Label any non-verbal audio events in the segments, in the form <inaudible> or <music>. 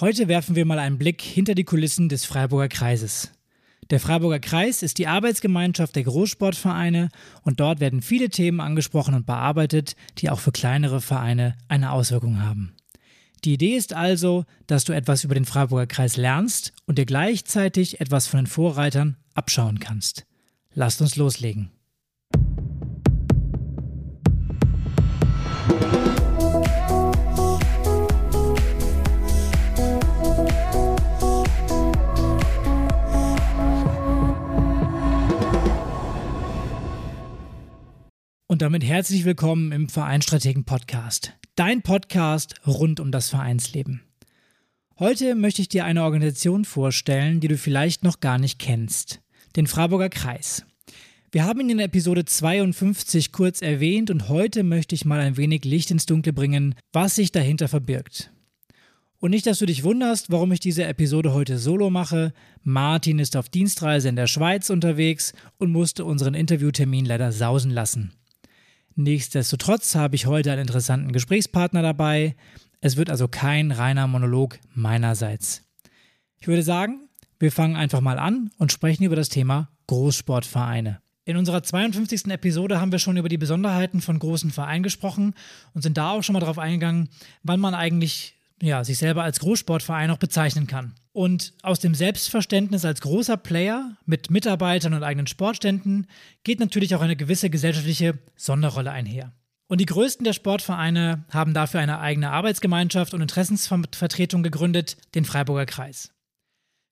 Heute werfen wir mal einen Blick hinter die Kulissen des Freiburger Kreises. Der Freiburger Kreis ist die Arbeitsgemeinschaft der Großsportvereine und dort werden viele Themen angesprochen und bearbeitet, die auch für kleinere Vereine eine Auswirkung haben. Die Idee ist also, dass du etwas über den Freiburger Kreis lernst und dir gleichzeitig etwas von den Vorreitern abschauen kannst. Lasst uns loslegen. Und damit herzlich willkommen im Vereinstrategen Podcast. Dein Podcast rund um das Vereinsleben. Heute möchte ich dir eine Organisation vorstellen, die du vielleicht noch gar nicht kennst. Den Freiburger Kreis. Wir haben ihn in Episode 52 kurz erwähnt und heute möchte ich mal ein wenig Licht ins Dunkle bringen, was sich dahinter verbirgt. Und nicht, dass du dich wunderst, warum ich diese Episode heute solo mache. Martin ist auf Dienstreise in der Schweiz unterwegs und musste unseren Interviewtermin leider sausen lassen. Nichtsdestotrotz habe ich heute einen interessanten Gesprächspartner dabei. Es wird also kein reiner Monolog meinerseits. Ich würde sagen, wir fangen einfach mal an und sprechen über das Thema Großsportvereine. In unserer 52. Episode haben wir schon über die Besonderheiten von großen Vereinen gesprochen und sind da auch schon mal darauf eingegangen, wann man eigentlich ja, sich selber als Großsportverein auch bezeichnen kann. Und aus dem Selbstverständnis als großer Player mit Mitarbeitern und eigenen Sportständen geht natürlich auch eine gewisse gesellschaftliche Sonderrolle einher. Und die größten der Sportvereine haben dafür eine eigene Arbeitsgemeinschaft und Interessensvertretung gegründet, den Freiburger Kreis.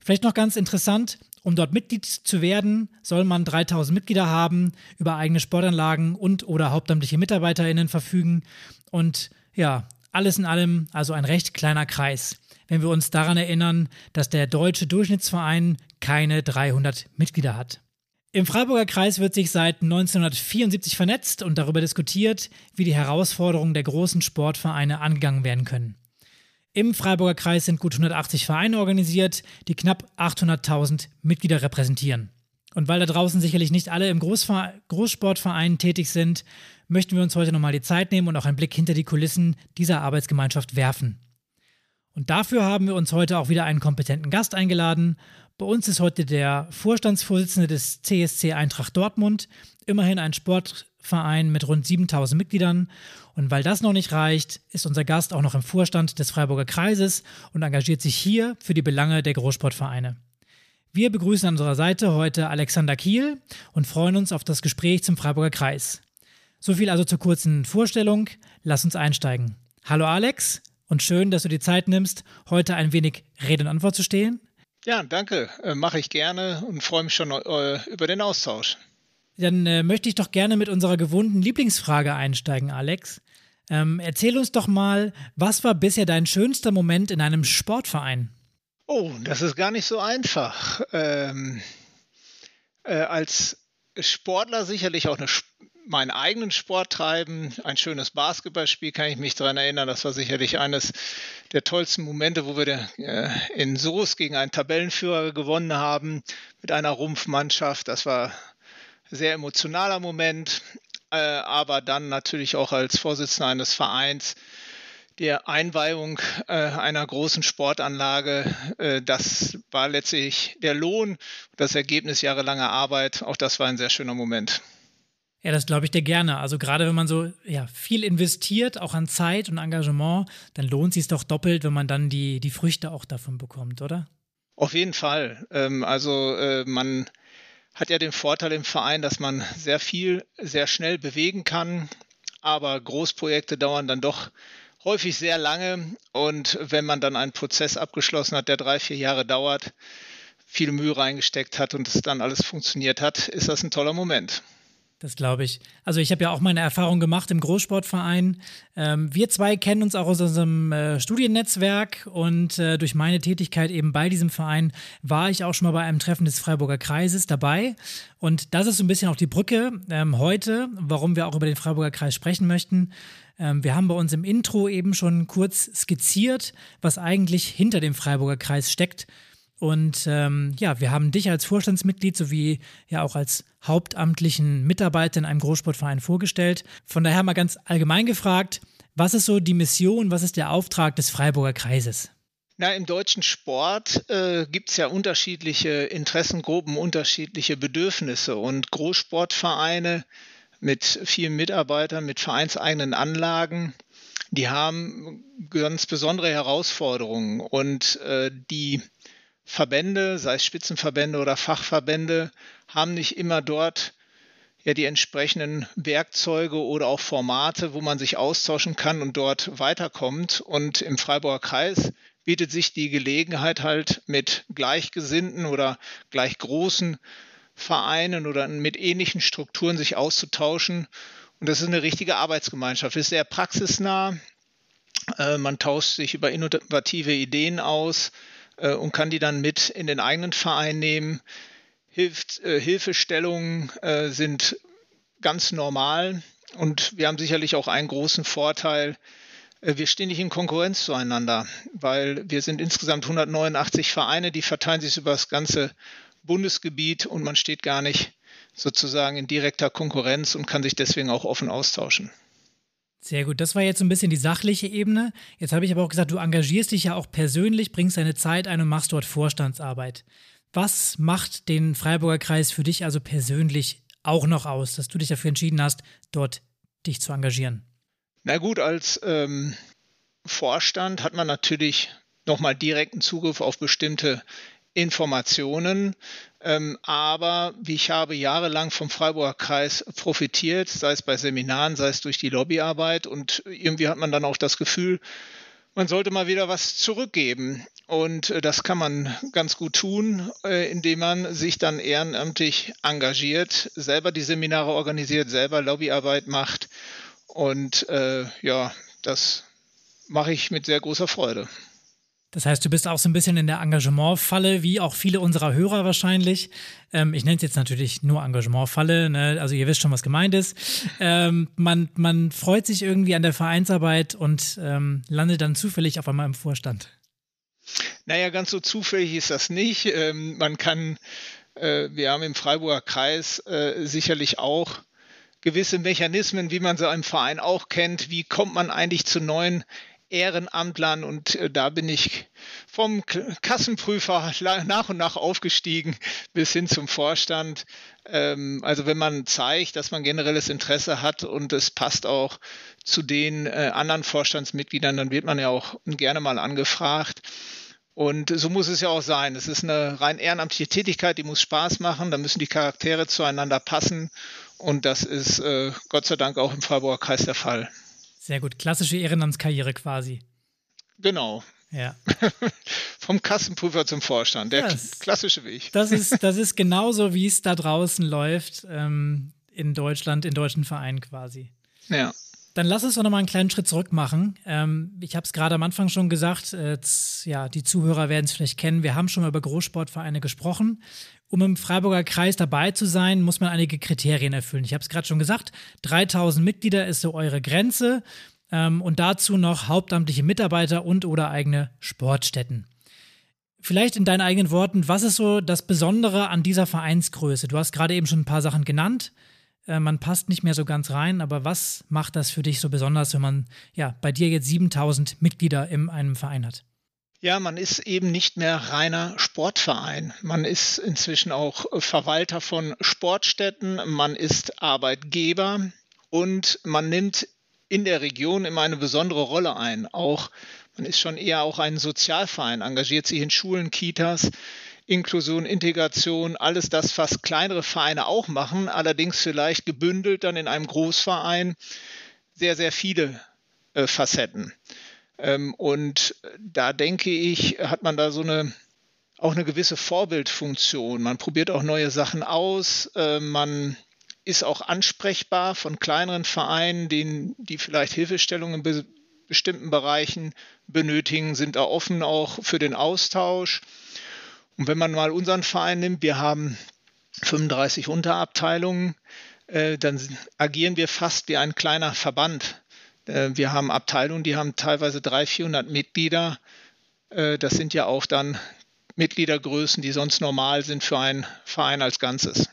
Vielleicht noch ganz interessant, um dort Mitglied zu werden, soll man 3000 Mitglieder haben, über eigene Sportanlagen und oder hauptamtliche MitarbeiterInnen verfügen und ja, alles in allem also ein recht kleiner Kreis, wenn wir uns daran erinnern, dass der deutsche Durchschnittsverein keine 300 Mitglieder hat. Im Freiburger Kreis wird sich seit 1974 vernetzt und darüber diskutiert, wie die Herausforderungen der großen Sportvereine angegangen werden können. Im Freiburger Kreis sind gut 180 Vereine organisiert, die knapp 800.000 Mitglieder repräsentieren. Und weil da draußen sicherlich nicht alle im Großver Großsportverein tätig sind, möchten wir uns heute nochmal die Zeit nehmen und auch einen Blick hinter die Kulissen dieser Arbeitsgemeinschaft werfen. Und dafür haben wir uns heute auch wieder einen kompetenten Gast eingeladen. Bei uns ist heute der Vorstandsvorsitzende des CSC Eintracht Dortmund, immerhin ein Sportverein mit rund 7000 Mitgliedern. Und weil das noch nicht reicht, ist unser Gast auch noch im Vorstand des Freiburger Kreises und engagiert sich hier für die Belange der Großsportvereine. Wir begrüßen an unserer Seite heute Alexander Kiel und freuen uns auf das Gespräch zum Freiburger Kreis. So viel also zur kurzen Vorstellung. Lass uns einsteigen. Hallo Alex und schön, dass du die Zeit nimmst, heute ein wenig Rede und Antwort zu stehen. Ja, danke. Äh, Mache ich gerne und freue mich schon äh, über den Austausch. Dann äh, möchte ich doch gerne mit unserer gewohnten Lieblingsfrage einsteigen, Alex. Ähm, erzähl uns doch mal, was war bisher dein schönster Moment in einem Sportverein? Oh, das ist gar nicht so einfach. Ähm, äh, als Sportler sicherlich auch eine meinen eigenen Sport treiben. Ein schönes Basketballspiel kann ich mich daran erinnern. Das war sicherlich eines der tollsten Momente, wo wir äh, in Soos gegen einen Tabellenführer gewonnen haben mit einer Rumpfmannschaft. Das war ein sehr emotionaler Moment. Äh, aber dann natürlich auch als Vorsitzender eines Vereins der Einweihung äh, einer großen Sportanlage, das war letztlich der Lohn, das Ergebnis jahrelanger Arbeit. Auch das war ein sehr schöner Moment. Ja, das glaube ich dir gerne. Also gerade wenn man so ja, viel investiert, auch an Zeit und Engagement, dann lohnt es sich doch doppelt, wenn man dann die, die Früchte auch davon bekommt, oder? Auf jeden Fall. Ähm, also äh, man hat ja den Vorteil im Verein, dass man sehr viel, sehr schnell bewegen kann, aber Großprojekte dauern dann doch häufig sehr lange und wenn man dann einen Prozess abgeschlossen hat, der drei, vier Jahre dauert, viel Mühe reingesteckt hat und es dann alles funktioniert hat, ist das ein toller Moment. Das glaube ich. Also ich habe ja auch meine Erfahrung gemacht im Großsportverein. Ähm, wir zwei kennen uns auch aus unserem äh, Studiennetzwerk und äh, durch meine Tätigkeit eben bei diesem Verein war ich auch schon mal bei einem Treffen des Freiburger Kreises dabei. Und das ist so ein bisschen auch die Brücke ähm, heute, warum wir auch über den Freiburger Kreis sprechen möchten. Ähm, wir haben bei uns im Intro eben schon kurz skizziert, was eigentlich hinter dem Freiburger Kreis steckt. Und ähm, ja, wir haben dich als Vorstandsmitglied sowie ja auch als hauptamtlichen Mitarbeiter in einem Großsportverein vorgestellt. Von daher mal ganz allgemein gefragt, was ist so die Mission, was ist der Auftrag des Freiburger Kreises? Na, im deutschen Sport äh, gibt es ja unterschiedliche Interessengruppen, unterschiedliche Bedürfnisse und Großsportvereine mit vielen Mitarbeitern, mit vereinseigenen Anlagen, die haben ganz besondere Herausforderungen und äh, die Verbände, sei es Spitzenverbände oder Fachverbände, haben nicht immer dort ja die entsprechenden Werkzeuge oder auch Formate, wo man sich austauschen kann und dort weiterkommt. Und im Freiburger Kreis bietet sich die Gelegenheit halt mit Gleichgesinnten oder gleich großen Vereinen oder mit ähnlichen Strukturen sich auszutauschen. Und das ist eine richtige Arbeitsgemeinschaft. Ist sehr praxisnah. Äh, man tauscht sich über innovative Ideen aus äh, und kann die dann mit in den eigenen Verein nehmen. Hilft, äh, Hilfestellungen sind ganz normal und wir haben sicherlich auch einen großen Vorteil. Wir stehen nicht in Konkurrenz zueinander, weil wir sind insgesamt 189 Vereine, die verteilen sich über das ganze Bundesgebiet und man steht gar nicht sozusagen in direkter Konkurrenz und kann sich deswegen auch offen austauschen. Sehr gut, das war jetzt so ein bisschen die sachliche Ebene. Jetzt habe ich aber auch gesagt, du engagierst dich ja auch persönlich, bringst deine Zeit ein und machst dort Vorstandsarbeit. Was macht den Freiburger Kreis für dich also persönlich auch noch aus, dass du dich dafür entschieden hast, dort dich zu engagieren? Na gut, als ähm, Vorstand hat man natürlich nochmal direkten Zugriff auf bestimmte Informationen. Ähm, aber wie ich habe jahrelang vom Freiburger Kreis profitiert, sei es bei Seminaren, sei es durch die Lobbyarbeit. Und irgendwie hat man dann auch das Gefühl, man sollte mal wieder was zurückgeben. Und äh, das kann man ganz gut tun, äh, indem man sich dann ehrenamtlich engagiert, selber die Seminare organisiert, selber Lobbyarbeit macht. Und äh, ja, das mache ich mit sehr großer Freude. Das heißt, du bist auch so ein bisschen in der Engagementfalle, wie auch viele unserer Hörer wahrscheinlich. Ähm, ich nenne es jetzt natürlich nur Engagementfalle, ne? also ihr wisst schon, was gemeint ist. Ähm, man, man freut sich irgendwie an der Vereinsarbeit und ähm, landet dann zufällig auf einmal im Vorstand. Naja, ganz so zufällig ist das nicht. Ähm, man kann, äh, wir haben im Freiburger Kreis äh, sicherlich auch gewisse Mechanismen, wie man so im Verein auch kennt. Wie kommt man eigentlich zu neuen Ehrenamtlern und äh, da bin ich vom Kassenprüfer nach und nach aufgestiegen bis hin zum Vorstand. Ähm, also wenn man zeigt, dass man generelles Interesse hat und es passt auch zu den äh, anderen Vorstandsmitgliedern, dann wird man ja auch gerne mal angefragt. Und so muss es ja auch sein. Es ist eine rein ehrenamtliche Tätigkeit, die muss Spaß machen, da müssen die Charaktere zueinander passen. Und das ist äh, Gott sei Dank auch im Freiburger Kreis der Fall. Sehr gut. Klassische Ehrenamtskarriere quasi. Genau. Ja. <laughs> Vom Kassenprüfer zum Vorstand. Der das, klassische Weg. Das ist, <laughs> das ist genauso, wie es da draußen läuft ähm, in Deutschland, in deutschen Vereinen quasi. Ja. Dann lass uns doch nochmal einen kleinen Schritt zurück machen. Ähm, ich habe es gerade am Anfang schon gesagt, äh, ja, die Zuhörer werden es vielleicht kennen. Wir haben schon mal über Großsportvereine gesprochen um im Freiburger Kreis dabei zu sein, muss man einige Kriterien erfüllen. Ich habe es gerade schon gesagt, 3000 Mitglieder ist so eure Grenze ähm, und dazu noch hauptamtliche Mitarbeiter und oder eigene Sportstätten. Vielleicht in deinen eigenen Worten, was ist so das Besondere an dieser Vereinsgröße? Du hast gerade eben schon ein paar Sachen genannt. Äh, man passt nicht mehr so ganz rein, aber was macht das für dich so besonders, wenn man ja bei dir jetzt 7000 Mitglieder in einem Verein hat? Ja, man ist eben nicht mehr reiner Sportverein. Man ist inzwischen auch Verwalter von Sportstätten, man ist Arbeitgeber und man nimmt in der Region immer eine besondere Rolle ein. Auch man ist schon eher auch ein Sozialverein, engagiert sich in Schulen, Kitas, Inklusion, Integration, alles das, was kleinere Vereine auch machen, allerdings vielleicht gebündelt dann in einem Großverein sehr, sehr viele äh, Facetten. Ähm, und da denke ich, hat man da so eine auch eine gewisse Vorbildfunktion. Man probiert auch neue Sachen aus. Äh, man ist auch ansprechbar von kleineren Vereinen, denen, die vielleicht Hilfestellung in be bestimmten Bereichen benötigen, sind da offen auch für den Austausch. Und wenn man mal unseren Verein nimmt, wir haben 35 Unterabteilungen, äh, dann agieren wir fast wie ein kleiner Verband. Äh, wir haben Abteilungen, die haben teilweise 300, 400 Mitglieder. Äh, das sind ja auch dann Mitgliedergrößen, die sonst normal sind für einen Verein als Ganzes.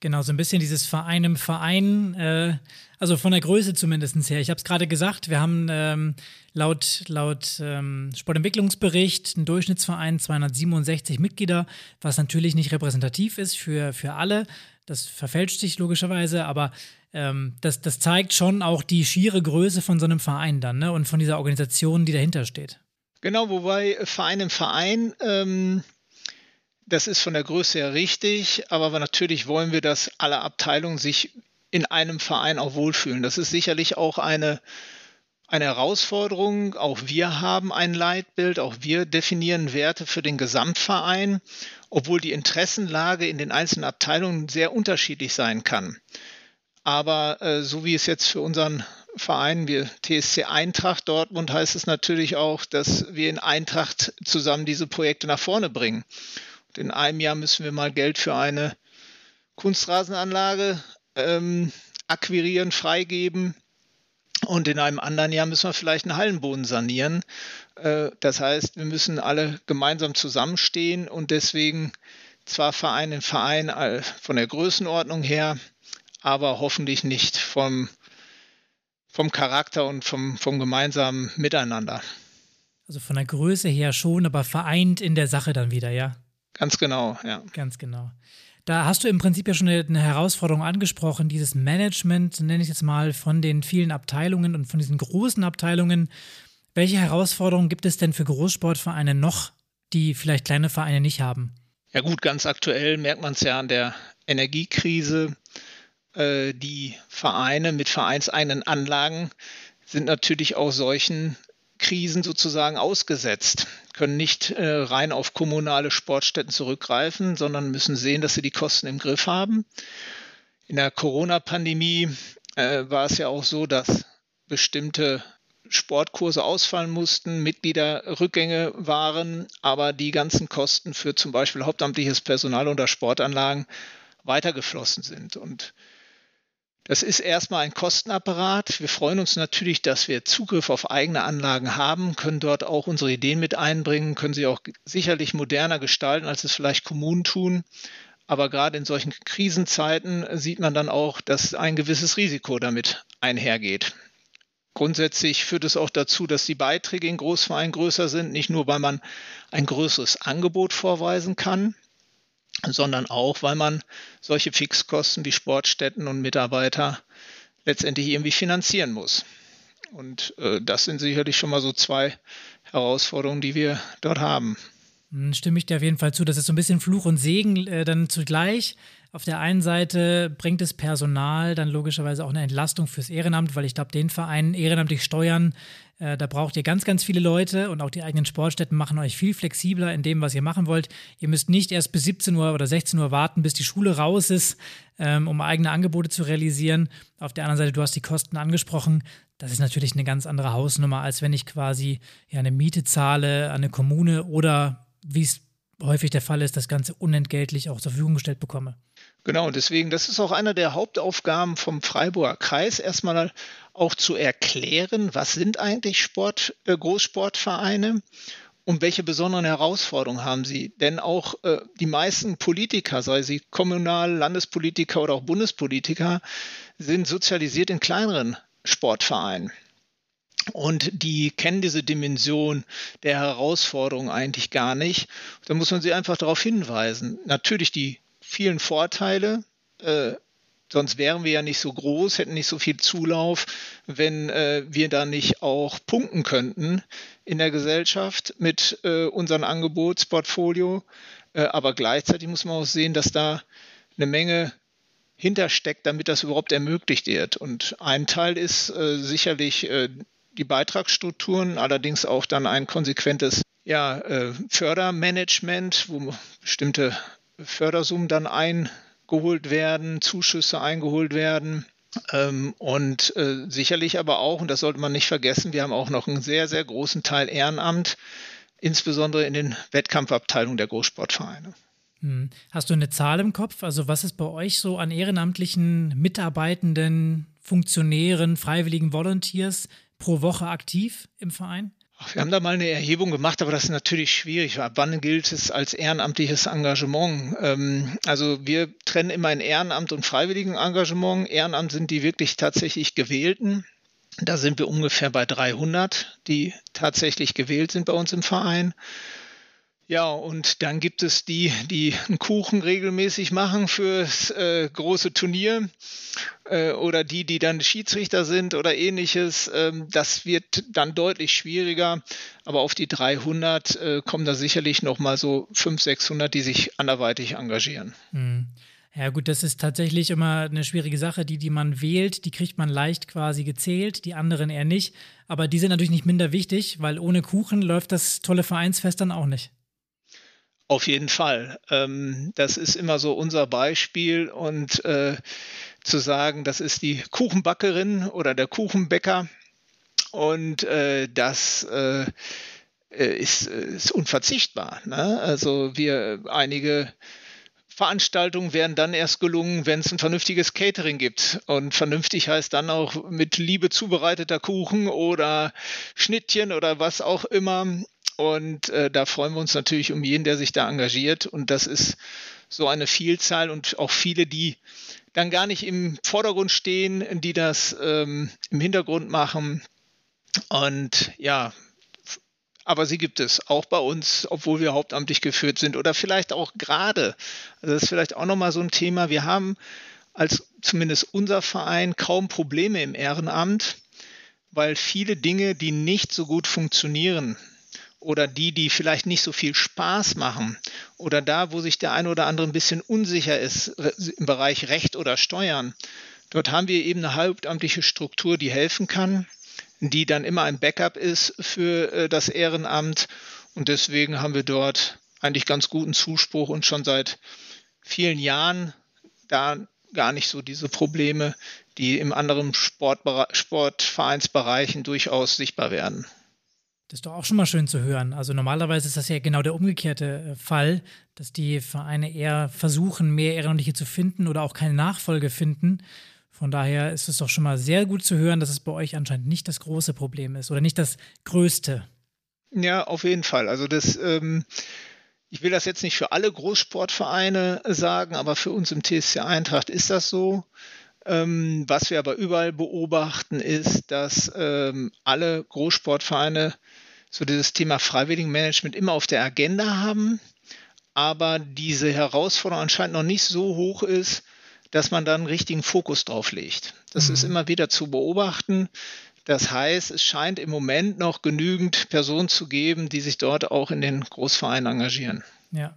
Genau, so ein bisschen dieses Verein im Verein, äh, also von der Größe zumindest her. Ich habe es gerade gesagt, wir haben ähm, laut, laut ähm, Sportentwicklungsbericht einen Durchschnittsverein 267 Mitglieder, was natürlich nicht repräsentativ ist für, für alle. Das verfälscht sich logischerweise, aber ähm, das, das zeigt schon auch die schiere Größe von so einem Verein dann ne? und von dieser Organisation, die dahinter steht. Genau, wobei Verein im Verein ähm, das ist von der Größe her richtig, aber natürlich wollen wir, dass alle Abteilungen sich in einem Verein auch wohlfühlen. Das ist sicherlich auch eine, eine Herausforderung. Auch wir haben ein Leitbild, auch wir definieren Werte für den Gesamtverein, obwohl die Interessenlage in den einzelnen Abteilungen sehr unterschiedlich sein kann. Aber äh, so wie es jetzt für unseren Verein, wir TSC Eintracht Dortmund, heißt es natürlich auch, dass wir in Eintracht zusammen diese Projekte nach vorne bringen in einem Jahr müssen wir mal Geld für eine Kunstrasenanlage ähm, akquirieren, freigeben. Und in einem anderen Jahr müssen wir vielleicht einen Hallenboden sanieren. Äh, das heißt, wir müssen alle gemeinsam zusammenstehen und deswegen zwar Verein in Verein von der Größenordnung her, aber hoffentlich nicht vom, vom Charakter und vom, vom gemeinsamen Miteinander. Also von der Größe her schon, aber vereint in der Sache dann wieder, ja? Ganz genau, ja. Ganz genau. Da hast du im Prinzip ja schon eine, eine Herausforderung angesprochen, dieses Management, nenne ich jetzt mal, von den vielen Abteilungen und von diesen großen Abteilungen. Welche Herausforderungen gibt es denn für Großsportvereine noch, die vielleicht kleine Vereine nicht haben? Ja gut, ganz aktuell merkt man es ja an der Energiekrise. Äh, die Vereine mit vereinseigenen Anlagen sind natürlich auch solchen Krisen sozusagen ausgesetzt, können nicht äh, rein auf kommunale Sportstätten zurückgreifen, sondern müssen sehen, dass sie die Kosten im Griff haben. In der Corona-Pandemie äh, war es ja auch so, dass bestimmte Sportkurse ausfallen mussten, Mitgliederrückgänge waren, aber die ganzen Kosten für zum Beispiel hauptamtliches Personal oder Sportanlagen weitergeflossen sind. Und das ist erstmal ein Kostenapparat. Wir freuen uns natürlich, dass wir Zugriff auf eigene Anlagen haben, können dort auch unsere Ideen mit einbringen, können sie auch sicherlich moderner gestalten, als es vielleicht Kommunen tun. Aber gerade in solchen Krisenzeiten sieht man dann auch, dass ein gewisses Risiko damit einhergeht. Grundsätzlich führt es auch dazu, dass die Beiträge in Großvereinen größer sind, nicht nur weil man ein größeres Angebot vorweisen kann, sondern auch, weil man solche Fixkosten wie Sportstätten und Mitarbeiter letztendlich irgendwie finanzieren muss. Und äh, das sind sicherlich schon mal so zwei Herausforderungen, die wir dort haben. Hm, stimme ich dir auf jeden Fall zu. Das ist so ein bisschen Fluch und Segen äh, dann zugleich. Auf der einen Seite bringt es Personal dann logischerweise auch eine Entlastung fürs Ehrenamt, weil ich glaube, den Verein ehrenamtlich steuern, äh, da braucht ihr ganz, ganz viele Leute und auch die eigenen Sportstätten machen euch viel flexibler in dem, was ihr machen wollt. Ihr müsst nicht erst bis 17 Uhr oder 16 Uhr warten, bis die Schule raus ist, ähm, um eigene Angebote zu realisieren. Auf der anderen Seite, du hast die Kosten angesprochen. Das ist natürlich eine ganz andere Hausnummer, als wenn ich quasi ja, eine Miete zahle an eine Kommune oder wie es häufig der Fall ist, das Ganze unentgeltlich auch zur Verfügung gestellt bekomme. Genau, deswegen, das ist auch eine der Hauptaufgaben vom Freiburger Kreis, erstmal auch zu erklären, was sind eigentlich Sport, äh, Großsportvereine und welche besonderen Herausforderungen haben sie? Denn auch äh, die meisten Politiker, sei sie Kommunal-, Landespolitiker oder auch Bundespolitiker, sind sozialisiert in kleineren Sportvereinen. Und die kennen diese Dimension der Herausforderung eigentlich gar nicht. Da muss man sie einfach darauf hinweisen. Natürlich die vielen Vorteile. Äh, sonst wären wir ja nicht so groß, hätten nicht so viel Zulauf, wenn äh, wir da nicht auch punkten könnten in der Gesellschaft mit äh, unserem Angebotsportfolio. Äh, aber gleichzeitig muss man auch sehen, dass da eine Menge hintersteckt, damit das überhaupt ermöglicht wird. Und ein Teil ist äh, sicherlich äh, die Beitragsstrukturen, allerdings auch dann ein konsequentes ja, äh, Fördermanagement, wo bestimmte Fördersummen dann eingeholt werden, Zuschüsse eingeholt werden. Ähm, und äh, sicherlich aber auch, und das sollte man nicht vergessen, wir haben auch noch einen sehr, sehr großen Teil Ehrenamt, insbesondere in den Wettkampfabteilungen der Großsportvereine. Hm. Hast du eine Zahl im Kopf? Also was ist bei euch so an ehrenamtlichen Mitarbeitenden, Funktionären, freiwilligen Volunteers pro Woche aktiv im Verein? Wir haben da mal eine Erhebung gemacht, aber das ist natürlich schwierig. Ab wann gilt es als ehrenamtliches Engagement? Ähm, also wir trennen immer ein Ehrenamt und freiwilligen Engagement. Ehrenamt sind die wirklich tatsächlich gewählten. Da sind wir ungefähr bei 300, die tatsächlich gewählt sind bei uns im Verein. Ja, und dann gibt es die, die einen Kuchen regelmäßig machen fürs äh, große Turnier äh, oder die, die dann Schiedsrichter sind oder ähnliches. Ähm, das wird dann deutlich schwieriger, aber auf die 300 äh, kommen da sicherlich noch mal so 500, 600, die sich anderweitig engagieren. Mhm. Ja gut, das ist tatsächlich immer eine schwierige Sache. Die, die man wählt, die kriegt man leicht quasi gezählt, die anderen eher nicht. Aber die sind natürlich nicht minder wichtig, weil ohne Kuchen läuft das tolle Vereinsfest dann auch nicht. Auf jeden Fall. Ähm, das ist immer so unser Beispiel und äh, zu sagen, das ist die Kuchenbackerin oder der Kuchenbäcker und äh, das äh, äh ist, ist, unverzichtbar. Ne? Also wir einige Veranstaltungen werden dann erst gelungen, wenn es ein vernünftiges Catering gibt. Und vernünftig heißt dann auch mit Liebe zubereiteter Kuchen oder Schnittchen oder was auch immer. Und äh, da freuen wir uns natürlich um jeden, der sich da engagiert. Und das ist so eine Vielzahl und auch viele, die dann gar nicht im Vordergrund stehen, die das ähm, im Hintergrund machen. Und ja, aber sie gibt es auch bei uns, obwohl wir hauptamtlich geführt sind oder vielleicht auch gerade. Also das ist vielleicht auch nochmal so ein Thema. Wir haben als zumindest unser Verein kaum Probleme im Ehrenamt, weil viele Dinge, die nicht so gut funktionieren, oder die, die vielleicht nicht so viel Spaß machen oder da, wo sich der eine oder andere ein bisschen unsicher ist im Bereich Recht oder Steuern. Dort haben wir eben eine hauptamtliche Struktur, die helfen kann, die dann immer ein Backup ist für äh, das Ehrenamt und deswegen haben wir dort eigentlich ganz guten Zuspruch und schon seit vielen Jahren da gar nicht so diese Probleme, die im anderen Sportvereinsbereichen durchaus sichtbar werden. Das ist doch auch schon mal schön zu hören. Also normalerweise ist das ja genau der umgekehrte äh, Fall, dass die Vereine eher versuchen, mehr Ehrenamtliche zu finden oder auch keine Nachfolge finden. Von daher ist es doch schon mal sehr gut zu hören, dass es bei euch anscheinend nicht das große Problem ist oder nicht das größte. Ja, auf jeden Fall. Also das, ähm, ich will das jetzt nicht für alle Großsportvereine sagen, aber für uns im TSC Eintracht ist das so. Ähm, was wir aber überall beobachten, ist, dass ähm, alle Großsportvereine so dieses Thema Freiwilligenmanagement immer auf der Agenda haben, aber diese Herausforderung anscheinend noch nicht so hoch ist, dass man dann einen richtigen Fokus drauf legt. Das mhm. ist immer wieder zu beobachten. Das heißt, es scheint im Moment noch genügend Personen zu geben, die sich dort auch in den Großvereinen engagieren. Ja.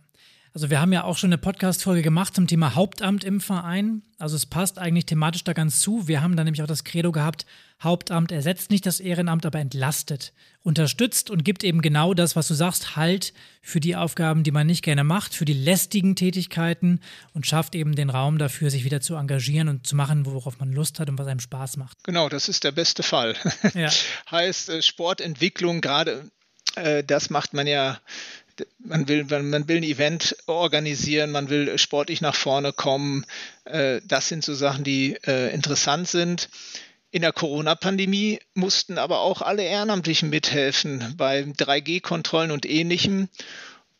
Also wir haben ja auch schon eine Podcast-Folge gemacht zum Thema Hauptamt im Verein. Also es passt eigentlich thematisch da ganz zu. Wir haben da nämlich auch das Credo gehabt, Hauptamt ersetzt nicht das Ehrenamt, aber entlastet, unterstützt und gibt eben genau das, was du sagst, Halt für die Aufgaben, die man nicht gerne macht, für die lästigen Tätigkeiten und schafft eben den Raum dafür, sich wieder zu engagieren und zu machen, worauf man Lust hat und was einem Spaß macht. Genau, das ist der beste Fall. Ja. <laughs> heißt äh, Sportentwicklung gerade, äh, das macht man ja man will, man will ein Event organisieren, man will sportlich nach vorne kommen. Äh, das sind so Sachen, die äh, interessant sind. In der Corona-Pandemie mussten aber auch alle Ehrenamtlichen mithelfen bei 3G-Kontrollen und ähnlichem.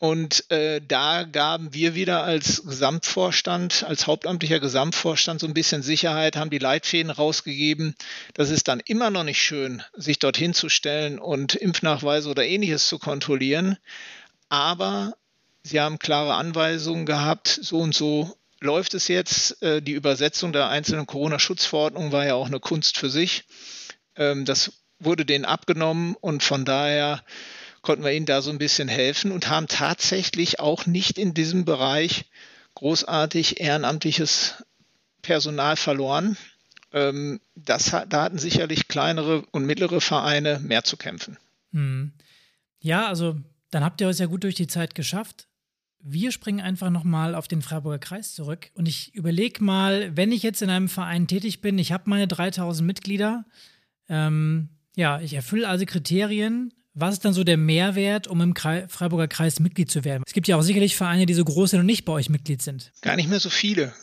Und äh, da gaben wir wieder als Gesamtvorstand, als hauptamtlicher Gesamtvorstand so ein bisschen Sicherheit, haben die Leitfäden rausgegeben. Das ist dann immer noch nicht schön, sich dorthin zu stellen und Impfnachweise oder ähnliches zu kontrollieren aber sie haben klare Anweisungen gehabt, so und so läuft es jetzt. Äh, die Übersetzung der einzelnen Corona-Schutzverordnungen war ja auch eine Kunst für sich. Ähm, das wurde denen abgenommen und von daher konnten wir ihnen da so ein bisschen helfen und haben tatsächlich auch nicht in diesem Bereich großartig ehrenamtliches Personal verloren. Ähm, das, da hatten sicherlich kleinere und mittlere Vereine mehr zu kämpfen. Hm. Ja, also dann habt ihr es ja gut durch die Zeit geschafft. Wir springen einfach nochmal auf den Freiburger Kreis zurück und ich überlege mal, wenn ich jetzt in einem Verein tätig bin, ich habe meine 3000 Mitglieder, ähm, ja, ich erfülle also Kriterien. Was ist dann so der Mehrwert, um im Kreis, Freiburger Kreis Mitglied zu werden? Es gibt ja auch sicherlich Vereine, die so groß sind und nicht bei euch Mitglied sind. Gar nicht mehr so viele.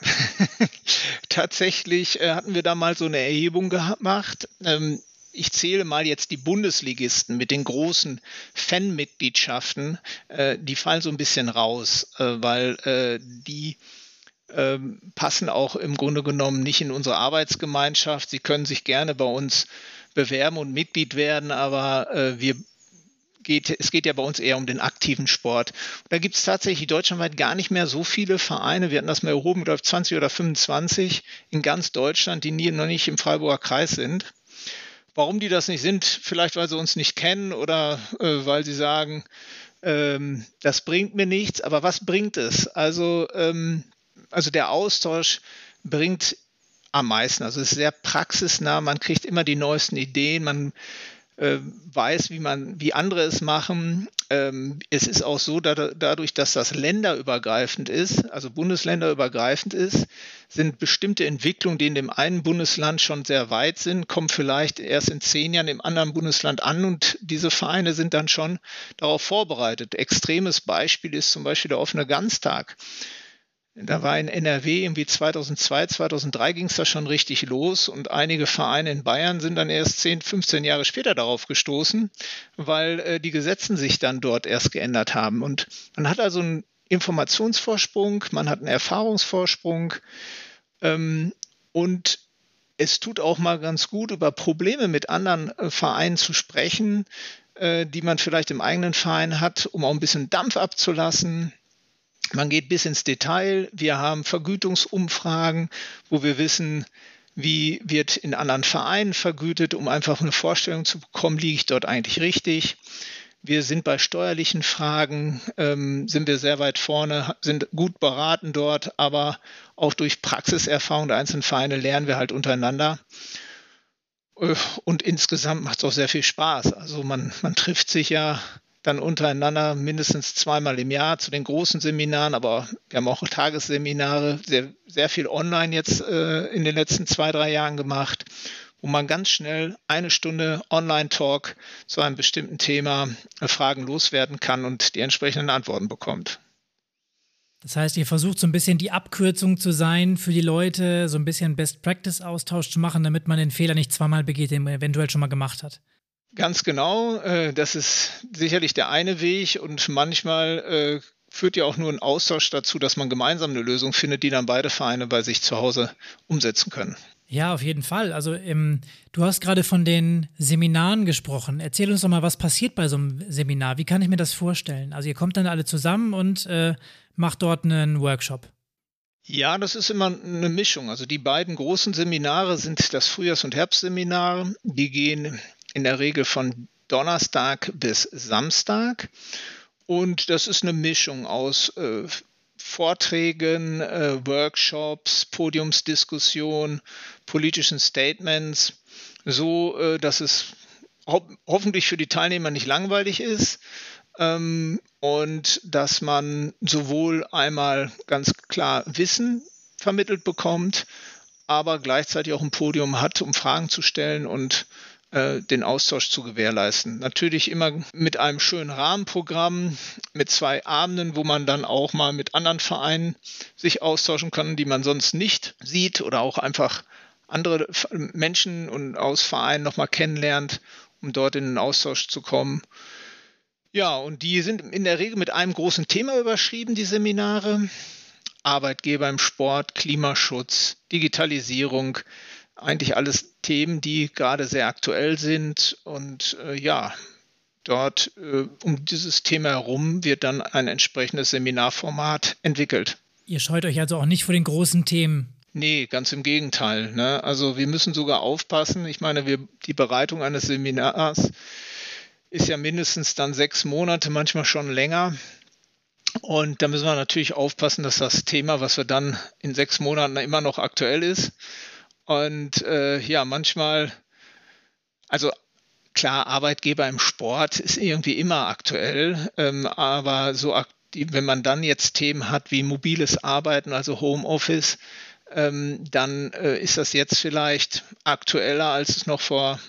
<laughs> Tatsächlich äh, hatten wir da mal so eine Erhebung gemacht. Ähm, ich zähle mal jetzt die Bundesligisten mit den großen Fanmitgliedschaften, äh, die fallen so ein bisschen raus, äh, weil äh, die ähm, passen auch im Grunde genommen nicht in unsere Arbeitsgemeinschaft. Sie können sich gerne bei uns bewerben und Mitglied werden, aber äh, wir geht, es geht ja bei uns eher um den aktiven Sport. Da gibt es tatsächlich deutschlandweit gar nicht mehr so viele Vereine. Wir hatten das mal erhoben, glaube ich, 20 oder 25 in ganz Deutschland, die nie, noch nicht im Freiburger Kreis sind. Warum die das nicht sind, vielleicht weil sie uns nicht kennen oder äh, weil sie sagen, ähm, das bringt mir nichts. Aber was bringt es? Also, ähm, also der Austausch bringt am meisten. Also es ist sehr praxisnah, man kriegt immer die neuesten Ideen, man äh, weiß, wie man, wie andere es machen. Ähm, es ist auch so, da, dadurch, dass das länderübergreifend ist, also bundesländerübergreifend ist, sind bestimmte Entwicklungen, die in dem einen Bundesland schon sehr weit sind, kommen vielleicht erst in zehn Jahren im anderen Bundesland an und diese Vereine sind dann schon darauf vorbereitet. Extremes Beispiel ist zum Beispiel der offene Ganztag. Da war in NRW irgendwie 2002, 2003 ging es da schon richtig los und einige Vereine in Bayern sind dann erst 10, 15 Jahre später darauf gestoßen, weil äh, die Gesetzen sich dann dort erst geändert haben. Und man hat also einen Informationsvorsprung, man hat einen Erfahrungsvorsprung ähm, und es tut auch mal ganz gut, über Probleme mit anderen äh, Vereinen zu sprechen, äh, die man vielleicht im eigenen Verein hat, um auch ein bisschen Dampf abzulassen man geht bis ins Detail. Wir haben Vergütungsumfragen, wo wir wissen, wie wird in anderen Vereinen vergütet, um einfach eine Vorstellung zu bekommen, liege ich dort eigentlich richtig. Wir sind bei steuerlichen Fragen, ähm, sind wir sehr weit vorne, sind gut beraten dort, aber auch durch Praxiserfahrung der einzelnen Vereine lernen wir halt untereinander. Äh, und insgesamt macht es auch sehr viel Spaß. Also man, man trifft sich ja dann untereinander mindestens zweimal im Jahr zu den großen Seminaren, aber wir haben auch <laughs> Tagesseminare, sehr, sehr viel online jetzt äh, in den letzten zwei, drei Jahren gemacht, wo man ganz schnell eine Stunde Online-Talk zu einem bestimmten Thema äh, Fragen loswerden kann und die entsprechenden Antworten bekommt. Das heißt, ihr versucht so ein bisschen die Abkürzung zu sein für die Leute, so ein bisschen Best-Practice-Austausch zu machen, damit man den Fehler nicht zweimal begeht, den man eventuell schon mal gemacht hat. Ganz genau. Äh, das ist sicherlich der eine Weg und manchmal äh, führt ja auch nur ein Austausch dazu, dass man gemeinsam eine Lösung findet, die dann beide Vereine bei sich zu Hause umsetzen können. Ja, auf jeden Fall. Also ähm, du hast gerade von den Seminaren gesprochen. Erzähl uns doch mal, was passiert bei so einem Seminar? Wie kann ich mir das vorstellen? Also ihr kommt dann alle zusammen und äh, macht dort einen Workshop. Ja, das ist immer eine Mischung. Also die beiden großen Seminare sind das Frühjahrs- und Herbstseminar. Die gehen in der Regel von Donnerstag bis Samstag. Und das ist eine Mischung aus äh, Vorträgen, äh, Workshops, Podiumsdiskussionen, politischen Statements, so äh, dass es ho hoffentlich für die Teilnehmer nicht langweilig ist ähm, und dass man sowohl einmal ganz klar Wissen vermittelt bekommt, aber gleichzeitig auch ein Podium hat, um Fragen zu stellen und äh, den Austausch zu gewährleisten. Natürlich immer mit einem schönen Rahmenprogramm, mit zwei Abenden, wo man dann auch mal mit anderen Vereinen sich austauschen kann, die man sonst nicht sieht oder auch einfach andere Menschen und aus Vereinen nochmal kennenlernt, um dort in den Austausch zu kommen. Ja, und die sind in der Regel mit einem großen Thema überschrieben, die Seminare. Arbeitgeber im Sport, Klimaschutz, Digitalisierung, eigentlich alles Themen, die gerade sehr aktuell sind. Und äh, ja, dort äh, um dieses Thema herum wird dann ein entsprechendes Seminarformat entwickelt. Ihr scheut euch also auch nicht vor den großen Themen. Nee, ganz im Gegenteil. Ne? Also wir müssen sogar aufpassen. Ich meine, wir, die Bereitung eines Seminars ist ja mindestens dann sechs Monate, manchmal schon länger. Und da müssen wir natürlich aufpassen, dass das Thema, was wir dann in sechs Monaten immer noch aktuell ist. Und äh, ja, manchmal, also klar, Arbeitgeber im Sport ist irgendwie immer aktuell, ähm, aber so wenn man dann jetzt Themen hat wie mobiles Arbeiten, also Homeoffice, ähm, dann äh, ist das jetzt vielleicht aktueller, als es noch vor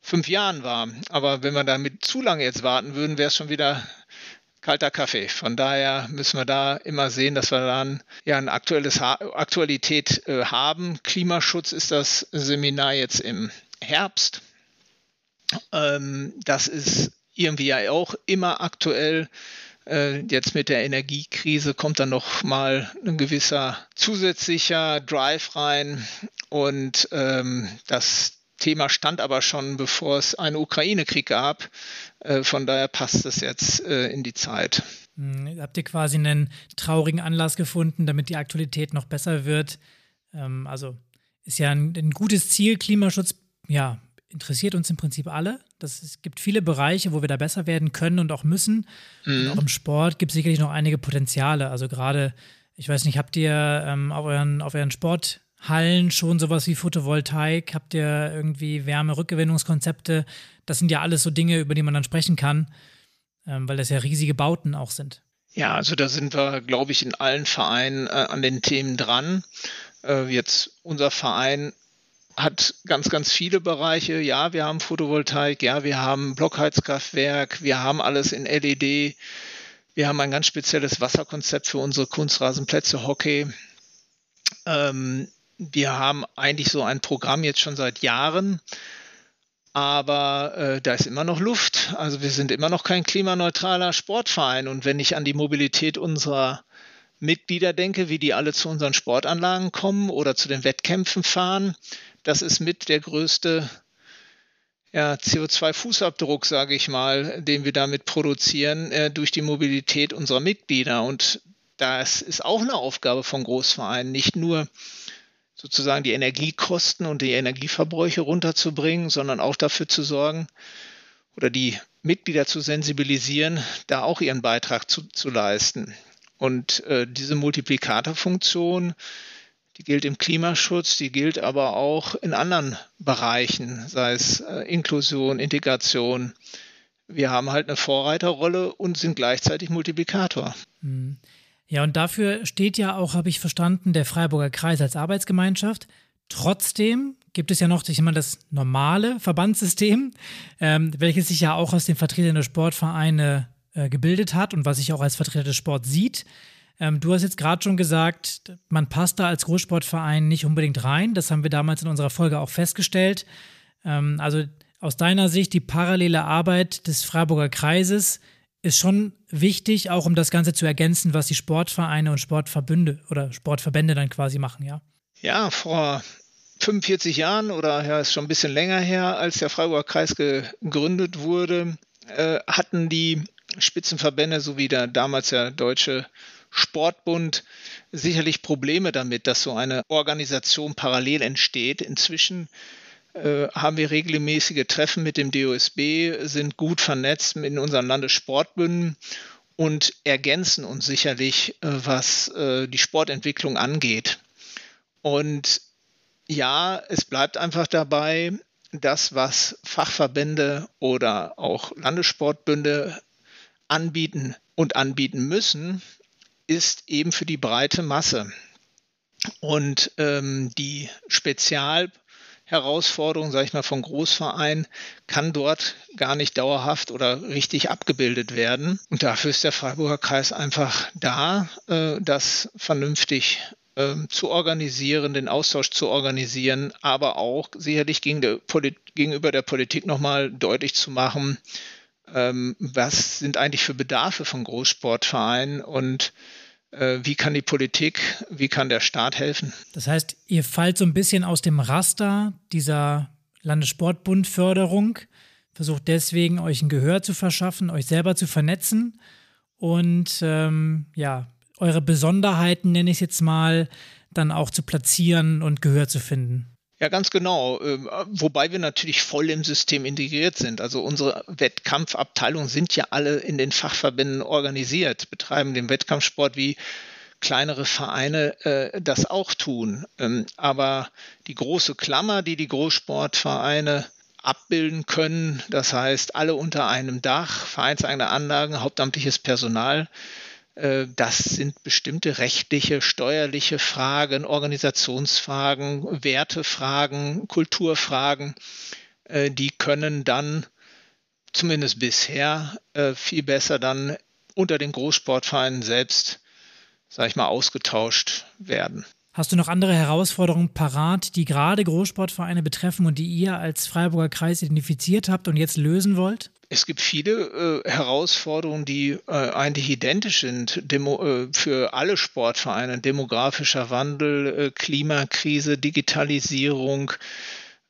fünf Jahren war. Aber wenn wir damit zu lange jetzt warten würden, wäre es schon wieder kalter Kaffee. Von daher müssen wir da immer sehen, dass wir dann ja eine aktuelles ha Aktualität äh, haben. Klimaschutz ist das Seminar jetzt im Herbst. Ähm, das ist irgendwie ja auch immer aktuell. Äh, jetzt mit der Energiekrise kommt dann noch mal ein gewisser zusätzlicher Drive rein und ähm, das Thema stand aber schon, bevor es einen Ukraine-Krieg gab. Äh, von daher passt es jetzt äh, in die Zeit. Hm, habt ihr quasi einen traurigen Anlass gefunden, damit die Aktualität noch besser wird? Ähm, also ist ja ein, ein, gutes Ziel. Klimaschutz, ja, interessiert uns im Prinzip alle. Das, es gibt viele Bereiche, wo wir da besser werden können und auch müssen. Mhm. Und auch im Sport gibt es sicherlich noch einige Potenziale. Also gerade, ich weiß nicht, habt ihr ähm, auf, euren, auf euren Sporthallen schon sowas wie Photovoltaik? Habt ihr irgendwie Wärmerückgewinnungskonzepte? Das sind ja alles so Dinge, über die man dann sprechen kann, ähm, weil das ja riesige Bauten auch sind. Ja, also da sind wir, glaube ich, in allen Vereinen äh, an den Themen dran. Äh, jetzt unser Verein hat ganz, ganz viele Bereiche. Ja, wir haben Photovoltaik, ja, wir haben Blockheizkraftwerk, wir haben alles in LED. Wir haben ein ganz spezielles Wasserkonzept für unsere Kunstrasenplätze, Hockey. Ähm, wir haben eigentlich so ein Programm jetzt schon seit Jahren, aber äh, da ist immer noch Luft. Also wir sind immer noch kein klimaneutraler Sportverein. Und wenn ich an die Mobilität unserer Mitglieder denke, wie die alle zu unseren Sportanlagen kommen oder zu den Wettkämpfen fahren, das ist mit der größte ja, CO2-Fußabdruck, sage ich mal, den wir damit produzieren äh, durch die Mobilität unserer Mitglieder. Und das ist auch eine Aufgabe von Großvereinen, nicht nur sozusagen die Energiekosten und die Energieverbräuche runterzubringen, sondern auch dafür zu sorgen oder die Mitglieder zu sensibilisieren, da auch ihren Beitrag zu, zu leisten. Und äh, diese Multiplikatorfunktion, die gilt im Klimaschutz, die gilt aber auch in anderen Bereichen, sei es äh, Inklusion, Integration. Wir haben halt eine Vorreiterrolle und sind gleichzeitig Multiplikator. Mhm. Ja, und dafür steht ja auch, habe ich verstanden, der Freiburger Kreis als Arbeitsgemeinschaft. Trotzdem gibt es ja noch ich meine, das normale Verbandssystem, ähm, welches sich ja auch aus den Vertretern der Sportvereine äh, gebildet hat und was sich auch als Vertreter des Sports sieht. Ähm, du hast jetzt gerade schon gesagt, man passt da als Großsportverein nicht unbedingt rein. Das haben wir damals in unserer Folge auch festgestellt. Ähm, also aus deiner Sicht, die parallele Arbeit des Freiburger Kreises ist schon wichtig, auch um das Ganze zu ergänzen, was die Sportvereine und Sportverbünde oder Sportverbände dann quasi machen, ja? Ja, vor 45 Jahren oder ja, ist schon ein bisschen länger her, als der Freiburger Kreis gegründet wurde, äh, hatten die Spitzenverbände sowie der damals ja Deutsche Sportbund sicherlich Probleme damit, dass so eine Organisation parallel entsteht. Inzwischen haben wir regelmäßige Treffen mit dem DOSB, sind gut vernetzt in unseren Landessportbünden und ergänzen uns sicherlich, äh, was äh, die Sportentwicklung angeht. Und ja, es bleibt einfach dabei, das, was Fachverbände oder auch Landessportbünde anbieten und anbieten müssen, ist eben für die breite Masse. Und ähm, die Spezialherausforderung, sage ich mal, von Großvereinen kann dort gar nicht dauerhaft oder richtig abgebildet werden. Und dafür ist der Freiburger Kreis einfach da, äh, das vernünftig äh, zu organisieren, den Austausch zu organisieren, aber auch sicherlich gegen der gegenüber der Politik nochmal deutlich zu machen, ähm, was sind eigentlich für Bedarfe von Großsportvereinen und wie kann die Politik, wie kann der Staat helfen? Das heißt, ihr fallt so ein bisschen aus dem Raster dieser Landessportbundförderung, versucht deswegen euch ein Gehör zu verschaffen, euch selber zu vernetzen und ähm, ja, eure Besonderheiten, nenne ich es jetzt mal, dann auch zu platzieren und Gehör zu finden. Ja, ganz genau. Ähm, wobei wir natürlich voll im System integriert sind. Also unsere Wettkampfabteilungen sind ja alle in den Fachverbänden organisiert, betreiben den Wettkampfsport wie kleinere Vereine äh, das auch tun. Ähm, aber die große Klammer, die die Großsportvereine abbilden können, das heißt alle unter einem Dach, vereinseigene Anlagen, hauptamtliches Personal, das sind bestimmte rechtliche, steuerliche Fragen, Organisationsfragen, Wertefragen, Kulturfragen. Äh, die können dann zumindest bisher äh, viel besser dann unter den Großsportvereinen selbst, sage ich mal, ausgetauscht werden. Hast du noch andere Herausforderungen parat, die gerade Großsportvereine betreffen und die ihr als Freiburger Kreis identifiziert habt und jetzt lösen wollt? Es gibt viele äh, Herausforderungen, die äh, eigentlich identisch sind Demo, äh, für alle Sportvereine. Demografischer Wandel, äh, Klimakrise, Digitalisierung,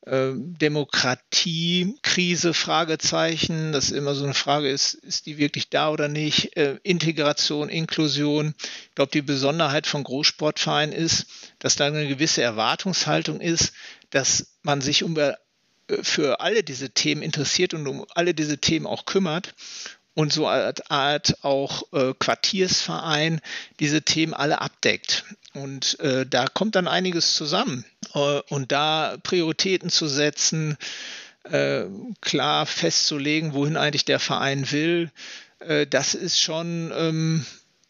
ähm, Demokratiekrise, Fragezeichen, das immer so eine Frage ist, ist die wirklich da oder nicht? Äh, Integration, Inklusion. Ich glaube, die Besonderheit von Großsportvereinen ist, dass da eine gewisse Erwartungshaltung ist, dass man sich äh, für alle diese Themen interessiert und um alle diese Themen auch kümmert und so eine Art auch äh, Quartiersverein diese Themen alle abdeckt. Und äh, da kommt dann einiges zusammen. Äh, und da Prioritäten zu setzen, äh, klar festzulegen, wohin eigentlich der Verein will, äh, das ist schon, ähm,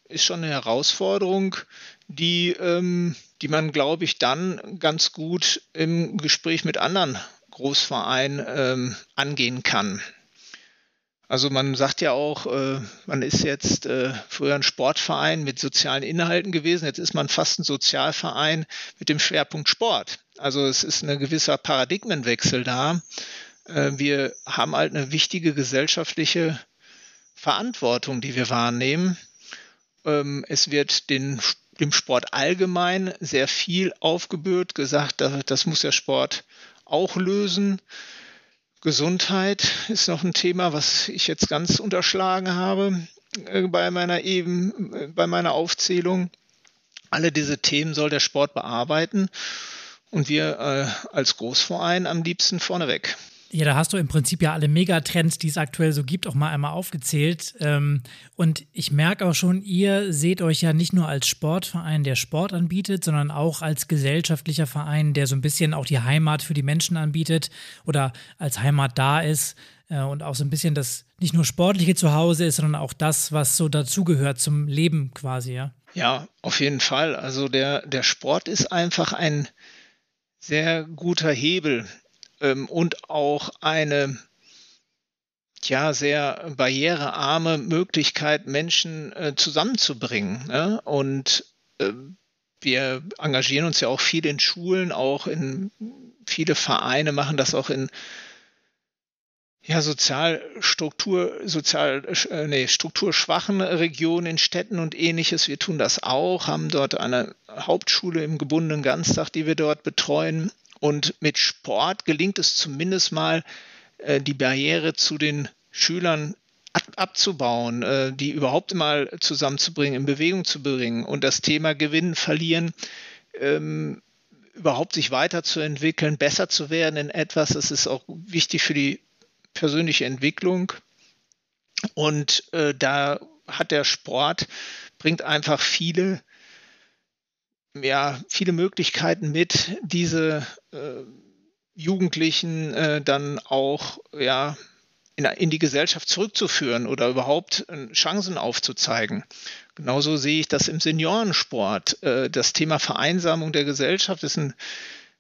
ist schon eine Herausforderung, die, ähm, die man, glaube ich, dann ganz gut im Gespräch mit anderen Großvereinen ähm, angehen kann. Also man sagt ja auch, äh, man ist jetzt äh, früher ein Sportverein mit sozialen Inhalten gewesen, jetzt ist man fast ein Sozialverein mit dem Schwerpunkt Sport. Also es ist ein gewisser Paradigmenwechsel da. Äh, wir haben halt eine wichtige gesellschaftliche Verantwortung, die wir wahrnehmen. Ähm, es wird den, dem Sport allgemein sehr viel aufgebürdet, gesagt, das muss der Sport auch lösen. Gesundheit ist noch ein Thema, was ich jetzt ganz unterschlagen habe äh, bei meiner eben, äh, bei meiner Aufzählung. Alle diese Themen soll der Sport bearbeiten und wir äh, als Großverein am liebsten vorneweg. Ja, da hast du im Prinzip ja alle Megatrends, die es aktuell so gibt, auch mal einmal aufgezählt. Ähm, und ich merke auch schon, ihr seht euch ja nicht nur als Sportverein, der Sport anbietet, sondern auch als gesellschaftlicher Verein, der so ein bisschen auch die Heimat für die Menschen anbietet oder als Heimat da ist äh, und auch so ein bisschen das nicht nur sportliche Zuhause ist, sondern auch das, was so dazugehört zum Leben quasi, ja. Ja, auf jeden Fall. Also der, der Sport ist einfach ein sehr guter Hebel ähm, und auch eine ja, sehr barrierearme Möglichkeit, Menschen äh, zusammenzubringen. Ne? Und äh, wir engagieren uns ja auch viel in Schulen, auch in viele Vereine machen das auch in ja, Sozialstruktur, sozial, äh, nee, strukturschwachen Regionen in Städten und ähnliches. Wir tun das auch, haben dort eine Hauptschule im gebundenen Ganztag, die wir dort betreuen. Und mit Sport gelingt es zumindest mal, äh, die Barriere zu den Schülern ab, abzubauen, äh, die überhaupt mal zusammenzubringen, in Bewegung zu bringen und das Thema Gewinnen, Verlieren, ähm, überhaupt sich weiterzuentwickeln, besser zu werden in etwas. Das ist auch wichtig für die persönliche Entwicklung. Und äh, da hat der Sport, bringt einfach viele ja, viele Möglichkeiten mit, diese äh, Jugendlichen äh, dann auch ja, in, in, die Gesellschaft zurückzuführen oder überhaupt äh, Chancen aufzuzeigen. Genauso sehe ich das im Seniorensport. Äh, das Thema Vereinsamung der Gesellschaft ist ein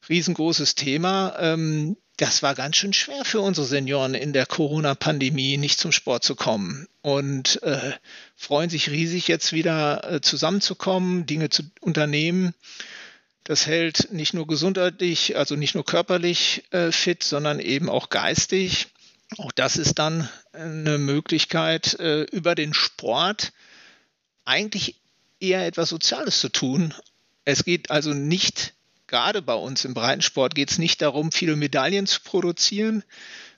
riesengroßes Thema. Ähm, das war ganz schön schwer für unsere Senioren in der Corona-Pandemie, nicht zum Sport zu kommen. Und äh, freuen sich riesig, jetzt wieder äh, zusammenzukommen, Dinge zu unternehmen. Das hält nicht nur gesundheitlich, also nicht nur körperlich äh, fit, sondern eben auch geistig. Auch das ist dann eine Möglichkeit, äh, über den Sport eigentlich eher etwas Soziales zu tun. Es geht also nicht gerade bei uns im Breitensport geht es nicht darum, viele Medaillen zu produzieren,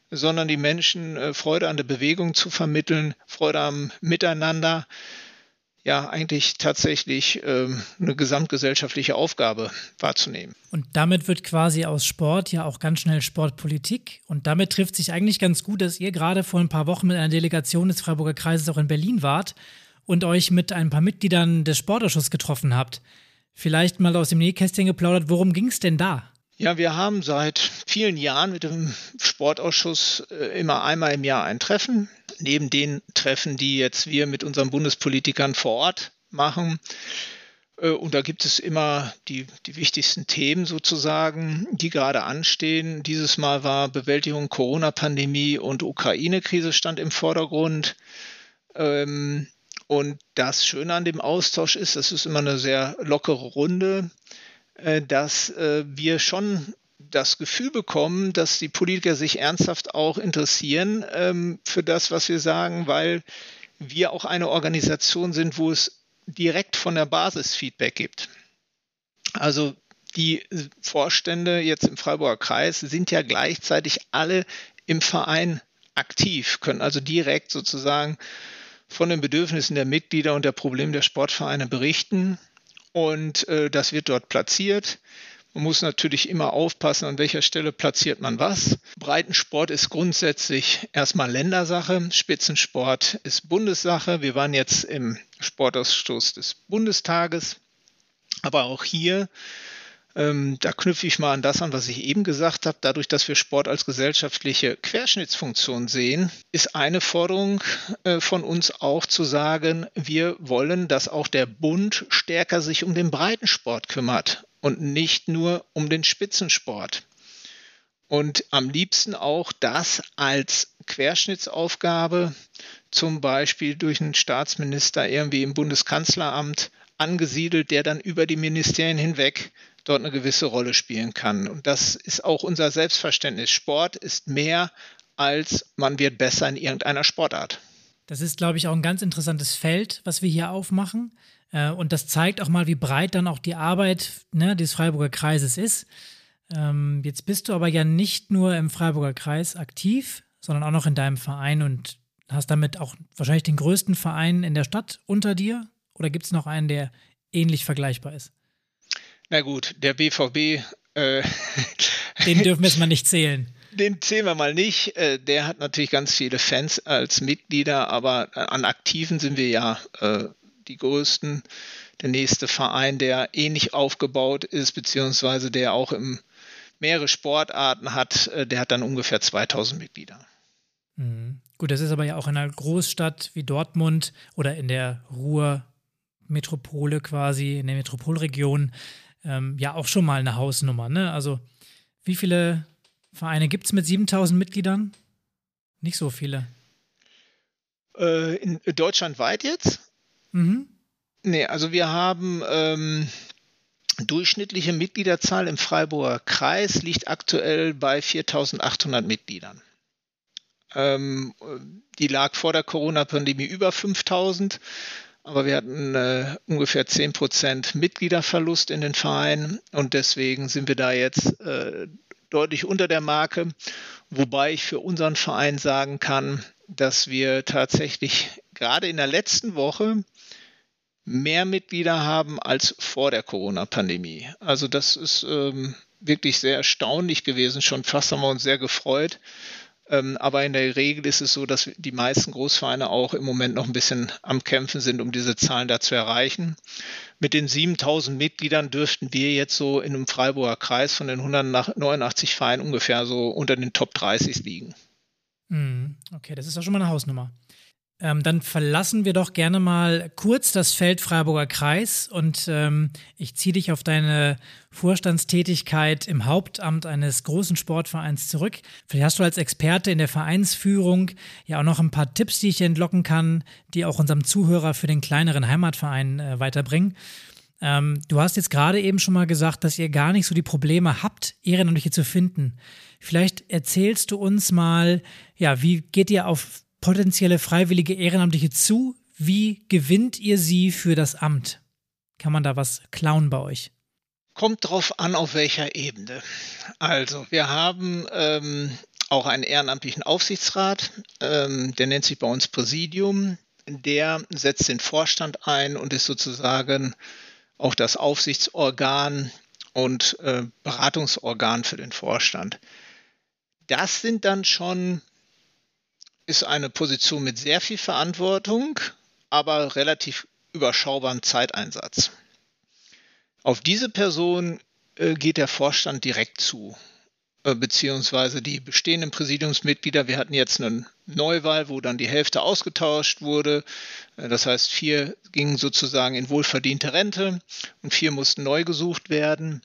sondern die Menschen äh, Freude an der Bewegung zu vermitteln, Freude am Miteinander. Ja, eigentlich tatsächlich ähm, eine gesamtgesellschaftliche Aufgabe wahrzunehmen. Und damit wird quasi aus Sport ja auch ganz schnell Sportpolitik. Und damit trifft sich eigentlich ganz gut, dass ihr gerade vor ein paar Wochen mit einer Delegation des Freiburger Kreises auch in Berlin wart und euch mit ein paar Mitgliedern des Sportausschusses getroffen habt vielleicht mal aus dem Nähkästchen geplaudert. Worum ging es denn da? Ja, wir haben seit vielen Jahren mit dem Sportausschuss äh, immer einmal im Jahr ein Treffen. Neben den Treffen, die jetzt wir mit unseren Bundespolitikern vor Ort machen. Äh, und da gibt es immer die, die wichtigsten Themen sozusagen, die gerade anstehen. Dieses Mal war Bewältigung Corona-Pandemie und Ukraine-Krise stand im Vordergrund. Ähm, und das Schöne an dem Austausch ist, das ist immer eine sehr lockere Runde. äh, dass äh, wir schon das Gefühl bekommen, dass die Politiker sich ernsthaft auch interessieren ähm, für das, was wir sagen, weil wir auch eine Organisation sind, wo es direkt von der Basis Feedback gibt. Also die Vorstände jetzt im Freiburger Kreis sind ja gleichzeitig alle im Verein aktiv, können also direkt sozusagen von den Bedürfnissen der Mitglieder und der Probleme der Sportvereine berichten. Und äh, das wird dort platziert. Man muss natürlich immer aufpassen, an welcher Stelle platziert man was. Breitensport ist grundsätzlich erstmal Ländersache, Spitzensport ist Bundessache. Wir waren jetzt im Sportausschuss des Bundestages, aber auch hier ähm, da knüpfe ich mal an das an, was ich eben gesagt habe. Dadurch, dass wir Sport als gesellschaftliche Querschnittsfunktion sehen, ist eine Forderung äh, von uns auch zu sagen, wir wollen, dass auch der Bund stärker sich um den Breitensport kümmert und nicht nur um den Spitzensport. Und am liebsten auch das als Querschnittsaufgabe, zum Beispiel durch einen Staatsminister irgendwie im Bundeskanzleramt angesiedelt, der dann über die Ministerien hinweg dort eine gewisse Rolle spielen kann. Und das ist auch unser Selbstverständnis. Sport ist mehr als man wird besser in irgendeiner Sportart. Das ist, glaube ich, auch ein ganz interessantes Feld, was wir hier aufmachen. Äh, und das zeigt auch mal, wie breit dann auch die Arbeit ne, des Freiburger Kreises ist. Ähm, jetzt bist du aber ja nicht nur im Freiburger Kreis aktiv, sondern auch noch in deinem Verein und hast damit auch wahrscheinlich den größten Verein in der Stadt unter dir. Oder gibt es noch einen, der ähnlich vergleichbar ist? Na gut, der BVB. Äh, <laughs> den dürfen wir jetzt mal nicht zählen. Den zählen wir mal nicht. Äh, der hat natürlich ganz viele Fans als Mitglieder, aber an Aktiven sind wir ja äh, die größten. Der nächste Verein, der ähnlich aufgebaut ist, beziehungsweise der auch im mehrere Sportarten hat, äh, der hat dann ungefähr 2000 Mitglieder. Mhm. Gut, das ist aber ja auch in einer Großstadt wie Dortmund oder in der Ruhrmetropole quasi, in der Metropolregion, ähm, ja auch schon mal eine Hausnummer. Ne? Also wie viele Vereine gibt es mit 7000 Mitgliedern? Nicht so viele. Äh, in deutschlandweit jetzt? Mhm. Nee, also wir haben ähm, durchschnittliche Mitgliederzahl im Freiburger Kreis liegt aktuell bei 4800 Mitgliedern. Ähm, die lag vor der Corona-Pandemie über 5000, aber wir hatten äh, ungefähr 10% Mitgliederverlust in den Vereinen und deswegen sind wir da jetzt äh, deutlich unter der Marke, wobei ich für unseren Verein sagen kann, dass wir tatsächlich gerade in der letzten Woche mehr Mitglieder haben als vor der Corona-Pandemie. Also das ist ähm, wirklich sehr erstaunlich gewesen. Schon fast haben wir uns sehr gefreut. Ähm, aber in der Regel ist es so, dass die meisten Großvereine auch im Moment noch ein bisschen am Kämpfen sind, um diese Zahlen da zu erreichen. Mit den 7000 Mitgliedern dürften wir jetzt so in einem Freiburger Kreis von den 189 Vereinen ungefähr so unter den Top 30 liegen. Hm, okay, das ist doch schon mal eine Hausnummer. Ähm, dann verlassen wir doch gerne mal kurz das Feld Freiburger Kreis und ähm, ich ziehe dich auf deine Vorstandstätigkeit im Hauptamt eines großen Sportvereins zurück. Vielleicht hast du als Experte in der Vereinsführung ja auch noch ein paar Tipps, die ich entlocken kann, die auch unserem Zuhörer für den kleineren Heimatverein äh, weiterbringen. Ähm, du hast jetzt gerade eben schon mal gesagt, dass ihr gar nicht so die Probleme habt, Ehrenamtliche zu finden. Vielleicht erzählst du uns mal, ja, wie geht ihr auf potenzielle freiwillige Ehrenamtliche zu? Wie gewinnt ihr sie für das Amt? Kann man da was klauen bei euch? Kommt drauf an, auf welcher Ebene. Also, wir haben ähm, auch einen ehrenamtlichen Aufsichtsrat, ähm, der nennt sich bei uns Präsidium. Der setzt den Vorstand ein und ist sozusagen auch das Aufsichtsorgan und äh, Beratungsorgan für den Vorstand. Das sind dann schon ist eine Position mit sehr viel Verantwortung, aber relativ überschaubarem Zeiteinsatz. Auf diese Person äh, geht der Vorstand direkt zu, äh, beziehungsweise die bestehenden Präsidiumsmitglieder. Wir hatten jetzt eine Neuwahl, wo dann die Hälfte ausgetauscht wurde. Äh, das heißt, vier gingen sozusagen in wohlverdiente Rente und vier mussten neu gesucht werden.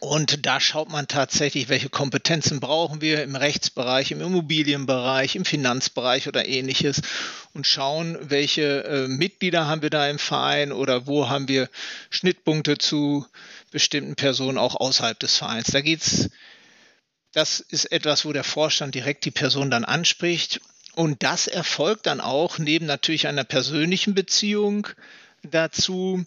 Und da schaut man tatsächlich, welche Kompetenzen brauchen wir im Rechtsbereich, im Immobilienbereich, im Finanzbereich oder ähnliches und schauen, welche äh, Mitglieder haben wir da im Verein oder wo haben wir Schnittpunkte zu bestimmten Personen auch außerhalb des Vereins. Da geht's, das ist etwas, wo der Vorstand direkt die Person dann anspricht. Und das erfolgt dann auch neben natürlich einer persönlichen Beziehung dazu,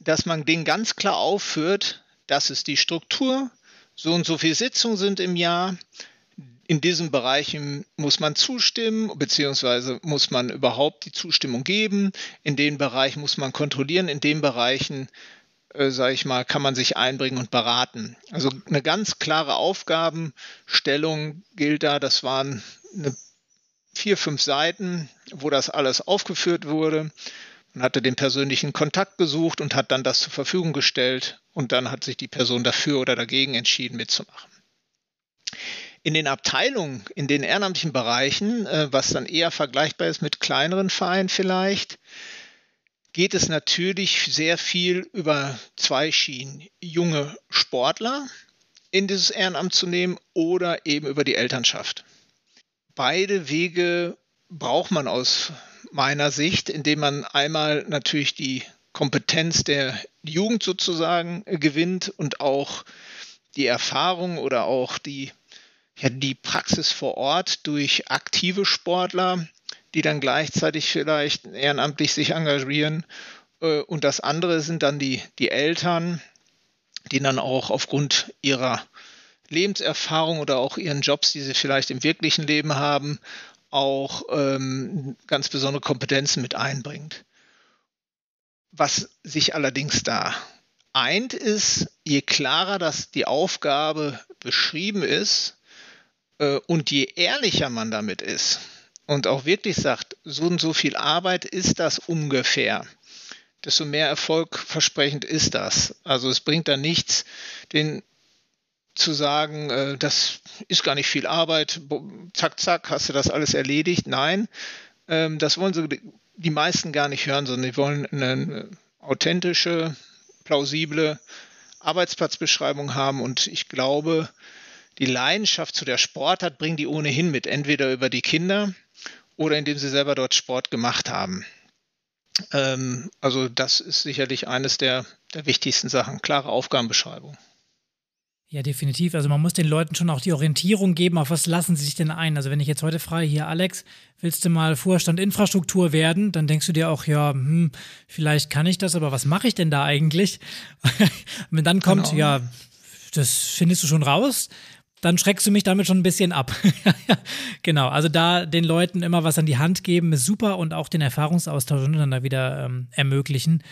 dass man den ganz klar aufführt, das ist die Struktur, so und so viele Sitzungen sind im Jahr. In diesen Bereichen muss man zustimmen, beziehungsweise muss man überhaupt die Zustimmung geben. In den Bereichen muss man kontrollieren. In den Bereichen, äh, sage ich mal, kann man sich einbringen und beraten. Also eine ganz klare Aufgabenstellung gilt da. Das waren vier, fünf Seiten, wo das alles aufgeführt wurde. Man hatte den persönlichen Kontakt gesucht und hat dann das zur Verfügung gestellt und dann hat sich die Person dafür oder dagegen entschieden mitzumachen. In den Abteilungen, in den ehrenamtlichen Bereichen, äh, was dann eher vergleichbar ist mit kleineren Vereinen vielleicht, geht es natürlich sehr viel über zwei Schienen. Junge Sportler in dieses Ehrenamt zu nehmen oder eben über die Elternschaft. Beide Wege braucht man aus meiner Sicht, indem man einmal natürlich die Kompetenz der Jugend sozusagen gewinnt und auch die Erfahrung oder auch die, ja, die Praxis vor Ort durch aktive Sportler, die dann gleichzeitig vielleicht ehrenamtlich sich engagieren. Äh, und das andere sind dann die, die Eltern, die dann auch aufgrund ihrer Lebenserfahrung oder auch ihren Jobs, die sie vielleicht im wirklichen Leben haben, auch ähm, ganz besondere Kompetenzen mit einbringt. Was sich allerdings da eint, ist, je klarer das die Aufgabe beschrieben ist äh, und je ehrlicher man damit ist und auch wirklich sagt, so und so viel Arbeit ist das ungefähr, desto mehr erfolgversprechend ist das. Also es bringt da nichts, den zu sagen, äh, das ist gar nicht viel Arbeit, zack, zack, hast du das alles erledigt. Nein, ähm, das wollen sie die meisten gar nicht hören, sondern die wollen eine authentische, plausible Arbeitsplatzbeschreibung haben. Und ich glaube, die Leidenschaft zu der Sportart bringen die ohnehin mit, entweder über die Kinder oder indem sie selber dort Sport gemacht haben. Ähm, also das ist sicherlich eines der, der wichtigsten Sachen, klare Aufgabenbeschreibung. Ja, definitiv. Also man muss den Leuten schon auch die Orientierung geben, auf was lassen sie sich denn ein. Also wenn ich jetzt heute frage, hier Alex, willst du mal Vorstand Infrastruktur werden, dann denkst du dir auch, ja, hm, vielleicht kann ich das, aber was mache ich denn da eigentlich? <laughs> wenn dann kommt, genau. ja, das findest du schon raus, dann schreckst du mich damit schon ein bisschen ab. <laughs> genau, also da den Leuten immer was an die Hand geben, ist super und auch den Erfahrungsaustausch untereinander wieder ähm, ermöglichen.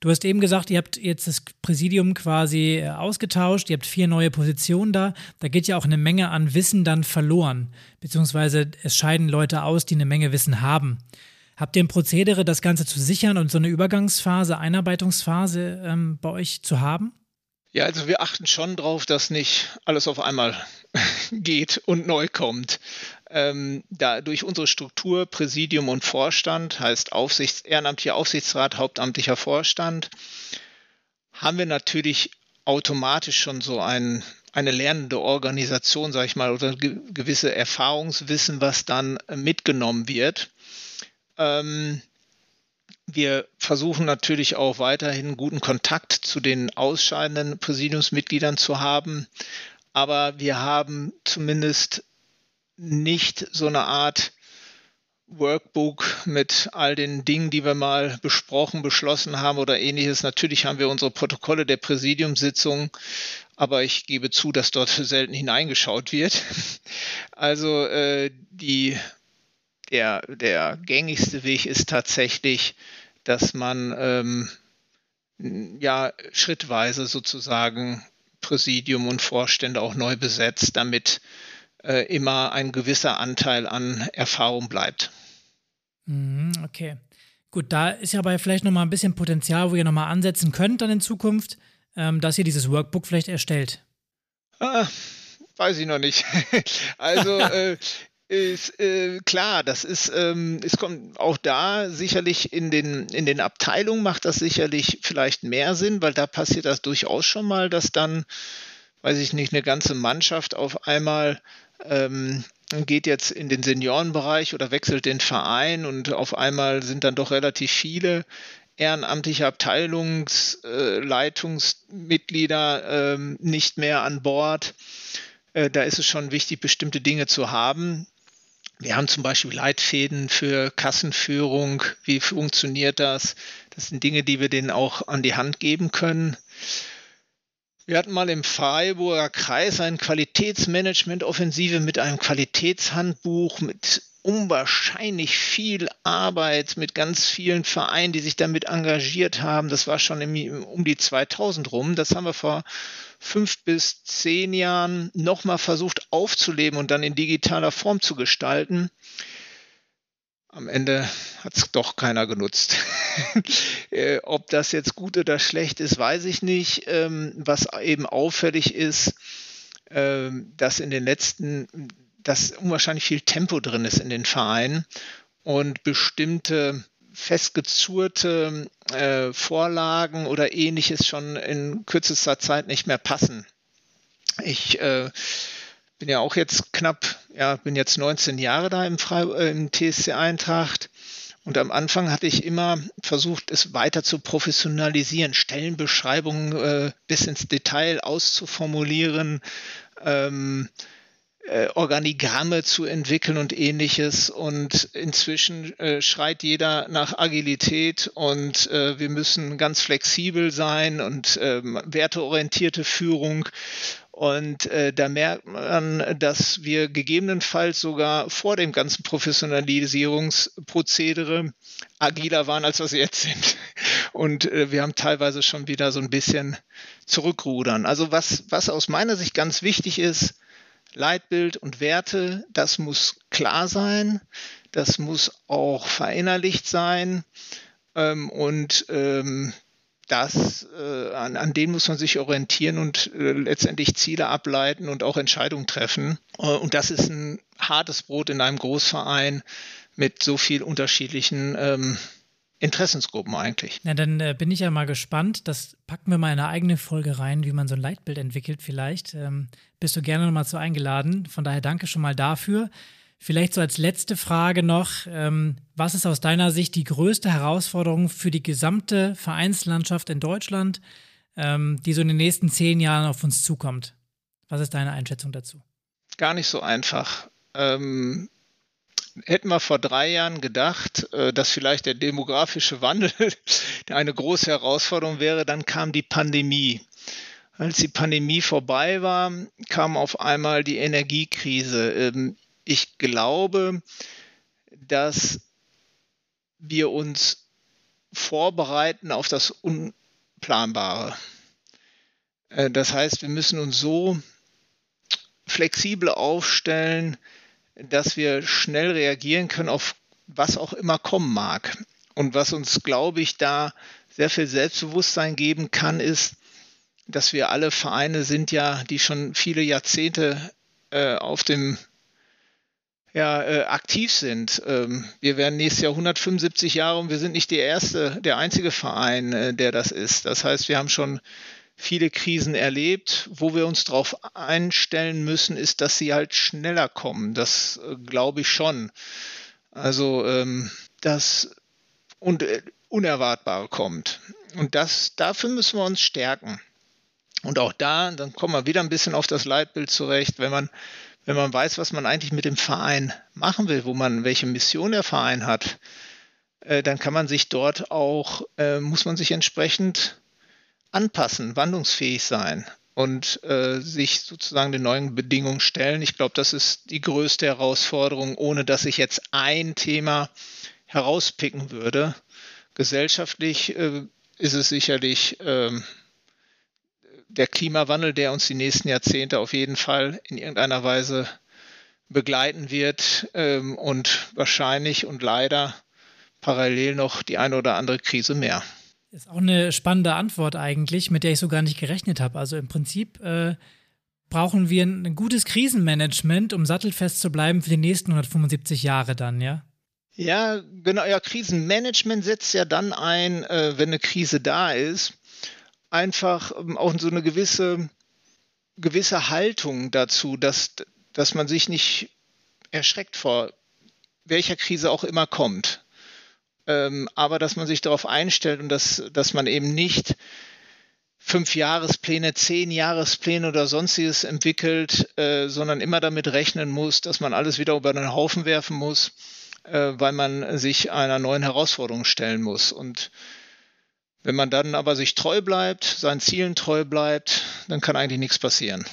Du hast eben gesagt, ihr habt jetzt das Präsidium quasi äh, ausgetauscht, ihr habt vier neue Positionen da. Da geht ja auch eine Menge an Wissen dann verloren, beziehungsweise es scheiden Leute aus, die eine Menge Wissen haben. Habt ihr ein Prozedere, das Ganze zu sichern und so eine Übergangsphase, Einarbeitungsphase ähm, bei euch zu haben? Ja, also wir achten schon darauf, dass nicht alles auf einmal <laughs> geht und neu kommt. Ähm, da durch unsere Struktur Präsidium und Vorstand, heißt Aufsichts, ehrenamtlicher Aufsichtsrat, hauptamtlicher Vorstand, haben wir natürlich automatisch schon so ein, eine lernende Organisation, sage ich mal, oder ge gewisse Erfahrungswissen, was dann mitgenommen wird. Ähm, wir versuchen natürlich auch weiterhin guten Kontakt zu den ausscheidenden Präsidiumsmitgliedern zu haben, aber wir haben zumindest nicht so eine Art Workbook mit all den Dingen, die wir mal besprochen, beschlossen haben oder ähnliches. Natürlich haben wir unsere Protokolle der Präsidiumssitzung, aber ich gebe zu, dass dort selten hineingeschaut wird. <laughs> Also äh, die, der, der gängigste Weg ist tatsächlich, dass man ähm, ja schrittweise sozusagen Präsidium und Vorstände auch neu besetzt, damit äh, immer ein gewisser Anteil an Erfahrung bleibt. Mhm, okay. Gut, da ist ja aber vielleicht nochmal ein bisschen Potenzial, wo ihr nochmal ansetzen könnt dann in Zukunft, ähm, dass ihr dieses Workbook vielleicht erstellt. Ah, weiß ich noch nicht. <laughs> also <laughs> äh, ist äh, klar, das ist, ähm, es kommt auch da sicherlich in den, in den Abteilungen macht das sicherlich vielleicht mehr Sinn, weil da passiert das durchaus schon mal, dass dann, weiß ich nicht, eine ganze Mannschaft auf einmal ähm, geht jetzt in den Seniorenbereich oder wechselt den Verein und auf einmal sind dann doch relativ viele ehrenamtliche Abteilungsleitungsmitglieder äh, nicht mehr an Bord. Äh, da ist es schon wichtig, bestimmte Dinge zu haben. Wir haben zum Beispiel Leitfäden für Kassenführung. Wie funktioniert das? Das sind Dinge, die wir denen auch an die Hand geben können. Wir hatten mal im Freiburger Kreis eine Qualitätsmanagement-Offensive mit einem Qualitätshandbuch, mit unwahrscheinlich viel Arbeit, mit ganz vielen Vereinen, die sich damit engagiert haben. Das war schon im, um die 2000 rum. Das haben wir vor fünf bis zehn Jahren nochmal versucht aufzuleben und dann in digitaler Form zu gestalten. Am Ende hat es doch keiner genutzt. <laughs> Äh, ob das jetzt gut oder schlecht ist, weiß ich nicht. Ähm, was eben auffällig ist, ähm, dass in den letzten, dass unwahrscheinlich viel Tempo drin ist in den Vereinen und bestimmte festgezurrte äh, Vorlagen oder ähnliches schon in kürzester Zeit nicht mehr passen. Ich äh, bin ja auch jetzt knapp, ja, bin jetzt 19 Jahre da im, Fre äh, im TSC Eintracht. Und am Anfang hatte ich immer versucht, es weiter zu professionalisieren, Stellenbeschreibungen äh, bis ins Detail auszuformulieren, ähm, äh, Organigramme zu entwickeln und ähnliches. Und inzwischen äh, schreit jeder nach Agilität und äh, wir müssen ganz flexibel sein und ähm, werteorientierte Führung. Und äh, da merkt man, dass wir gegebenenfalls sogar vor dem ganzen Professionalisierungsprozedere agiler waren, als wir jetzt sind. Und äh, wir haben teilweise schon wieder so ein bisschen zurückrudern. Also was, was aus meiner Sicht ganz wichtig ist, Leitbild und Werte, das muss klar sein, das muss auch verinnerlicht sein ähm, und ähm, das, äh, an, an denen muss man sich orientieren und äh, letztendlich Ziele ableiten und auch Entscheidungen treffen. Äh, und das ist ein hartes Brot in einem Großverein mit so viel unterschiedlichen ähm, Interessensgruppen eigentlich. Na, dann äh, bin ich ja mal gespannt. Das packen wir mal in eine eigene Folge rein, wie man so ein Leitbild entwickelt vielleicht. Ähm, bist du gerne nochmal zu eingeladen. Von daher danke schon mal dafür. Vielleicht so als letzte Frage noch, ähm, was ist aus deiner Sicht die größte Herausforderung für die gesamte Vereinslandschaft in Deutschland, ähm, die so in den nächsten zehn Jahren auf uns zukommt? Was ist deine Einschätzung dazu? Gar nicht so einfach. Ähm, hätten wir vor drei Jahren gedacht, äh, dass vielleicht der demografische Wandel <laughs> eine große Herausforderung wäre, dann kam die Pandemie. Als die Pandemie vorbei war, kam auf einmal die Energiekrise. Ich glaube, dass wir uns vorbereiten auf das Unplanbare. Äh, das heißt, wir müssen uns so flexibel aufstellen, dass wir schnell reagieren können auf was auch immer kommen mag. Und was uns, glaube ich, da sehr viel Selbstbewusstsein geben kann, ist, dass wir alle Vereine sind ja, die schon viele Jahrzehnte äh, auf dem ja, äh, aktiv sind. Ähm, wir werden nächstes Jahr 175 Jahre und wir sind nicht der erste, der einzige Verein, äh, der das ist. Das heißt, wir haben schon viele Krisen erlebt. Wo wir uns darauf einstellen müssen, ist, dass sie halt schneller kommen. Das äh, glaube ich schon. Also, ähm, das und äh, Unerwartbare kommt. Und das, dafür müssen wir uns stärken. Und auch da, dann kommen wir wieder ein bisschen auf das Leitbild zurecht, wenn man, wenn man weiß, was man eigentlich mit dem Verein machen will, wo man, welche Mission der Verein hat, äh, dann kann man sich dort auch, äh, muss man sich entsprechend anpassen, wandlungsfähig sein und äh, sich sozusagen den neuen Bedingungen stellen. Ich glaube, das ist die größte Herausforderung, ohne dass ich jetzt ein Thema herauspicken würde. Gesellschaftlich äh, ist es sicherlich ähm, der Klimawandel, der uns die nächsten Jahrzehnte auf jeden Fall in irgendeiner Weise begleiten wird ähm, und wahrscheinlich und leider parallel noch die eine oder andere Krise mehr. Ist auch eine spannende Antwort eigentlich, mit der ich so gar nicht gerechnet habe. Also im Prinzip äh, brauchen wir ein gutes Krisenmanagement, um sattelfest zu bleiben für die nächsten 175 Jahre dann, ja? Ja, genau. Ja, Krisenmanagement setzt ja dann ein, äh, wenn eine Krise da ist, einfach ähm, auch so eine gewisse, gewisse Haltung dazu, dass, dass man sich nicht erschreckt vor welcher Krise auch immer kommt. Ähm, aber dass man sich darauf einstellt und dass, dass man eben nicht fünf Jahrespläne, zehn Jahrespläne oder sonstiges entwickelt, äh, sondern immer damit rechnen muss, dass man alles wieder über den Haufen werfen muss, äh, weil man sich einer neuen Herausforderung stellen muss. Und wenn man dann aber sich treu bleibt, seinen Zielen treu bleibt, dann kann eigentlich nichts passieren.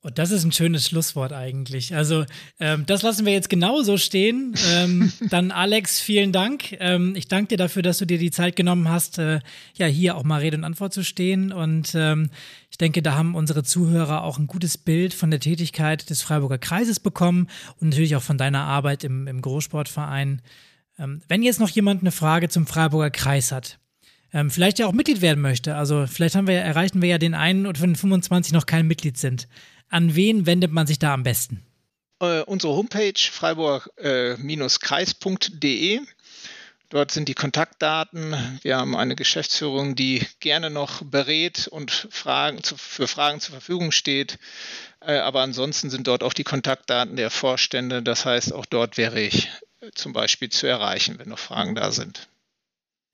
Und das ist ein schönes Schlusswort eigentlich. Also ähm, das lassen wir jetzt genauso stehen. Ähm, <laughs> dann Alex, vielen Dank. Ähm, ich danke dir dafür, dass du dir die Zeit genommen hast, äh, ja hier auch mal Rede und Antwort zu stehen. Und ähm, ich denke, da haben unsere Zuhörer auch ein gutes Bild von der Tätigkeit des Freiburger Kreises bekommen und natürlich auch von deiner Arbeit im, im Großsportverein. Ähm, wenn jetzt noch jemand eine Frage zum Freiburger Kreis hat, ähm, vielleicht ja auch Mitglied werden möchte. Also vielleicht haben wir, erreichen wir ja den einen von den 25 noch kein Mitglied sind. An wen wendet man sich da am besten? Äh, unsere Homepage freiburg-kreis.de. Dort sind die Kontaktdaten. Wir haben eine Geschäftsführung, die gerne noch berät und Fragen zu, für Fragen zur Verfügung steht. Äh, aber ansonsten sind dort auch die Kontaktdaten der Vorstände. Das heißt, auch dort wäre ich äh, zum Beispiel zu erreichen, wenn noch Fragen da sind.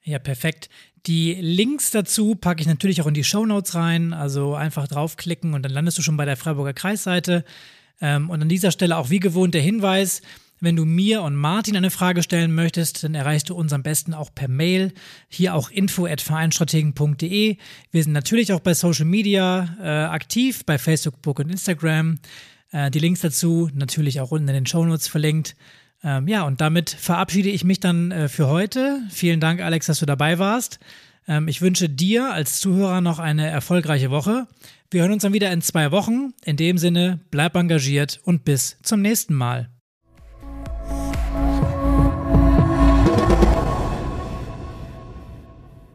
Ja, perfekt. Die Links dazu packe ich natürlich auch in die Show Notes rein. Also einfach draufklicken und dann landest du schon bei der Freiburger Kreisseite. Ähm, und an dieser Stelle auch wie gewohnt der Hinweis, wenn du mir und Martin eine Frage stellen möchtest, dann erreichst du uns am besten auch per Mail. Hier auch info at vereinstrategen.de. Wir sind natürlich auch bei Social Media äh, aktiv, bei Facebook und Instagram. Äh, die Links dazu natürlich auch unten in den Show Notes verlinkt. Ähm, ja, und damit verabschiede ich mich dann äh, für heute. Vielen Dank, Alex, dass du dabei warst. Ähm, ich wünsche dir als Zuhörer noch eine erfolgreiche Woche. Wir hören uns dann wieder in zwei Wochen. In dem Sinne, bleib engagiert und bis zum nächsten Mal.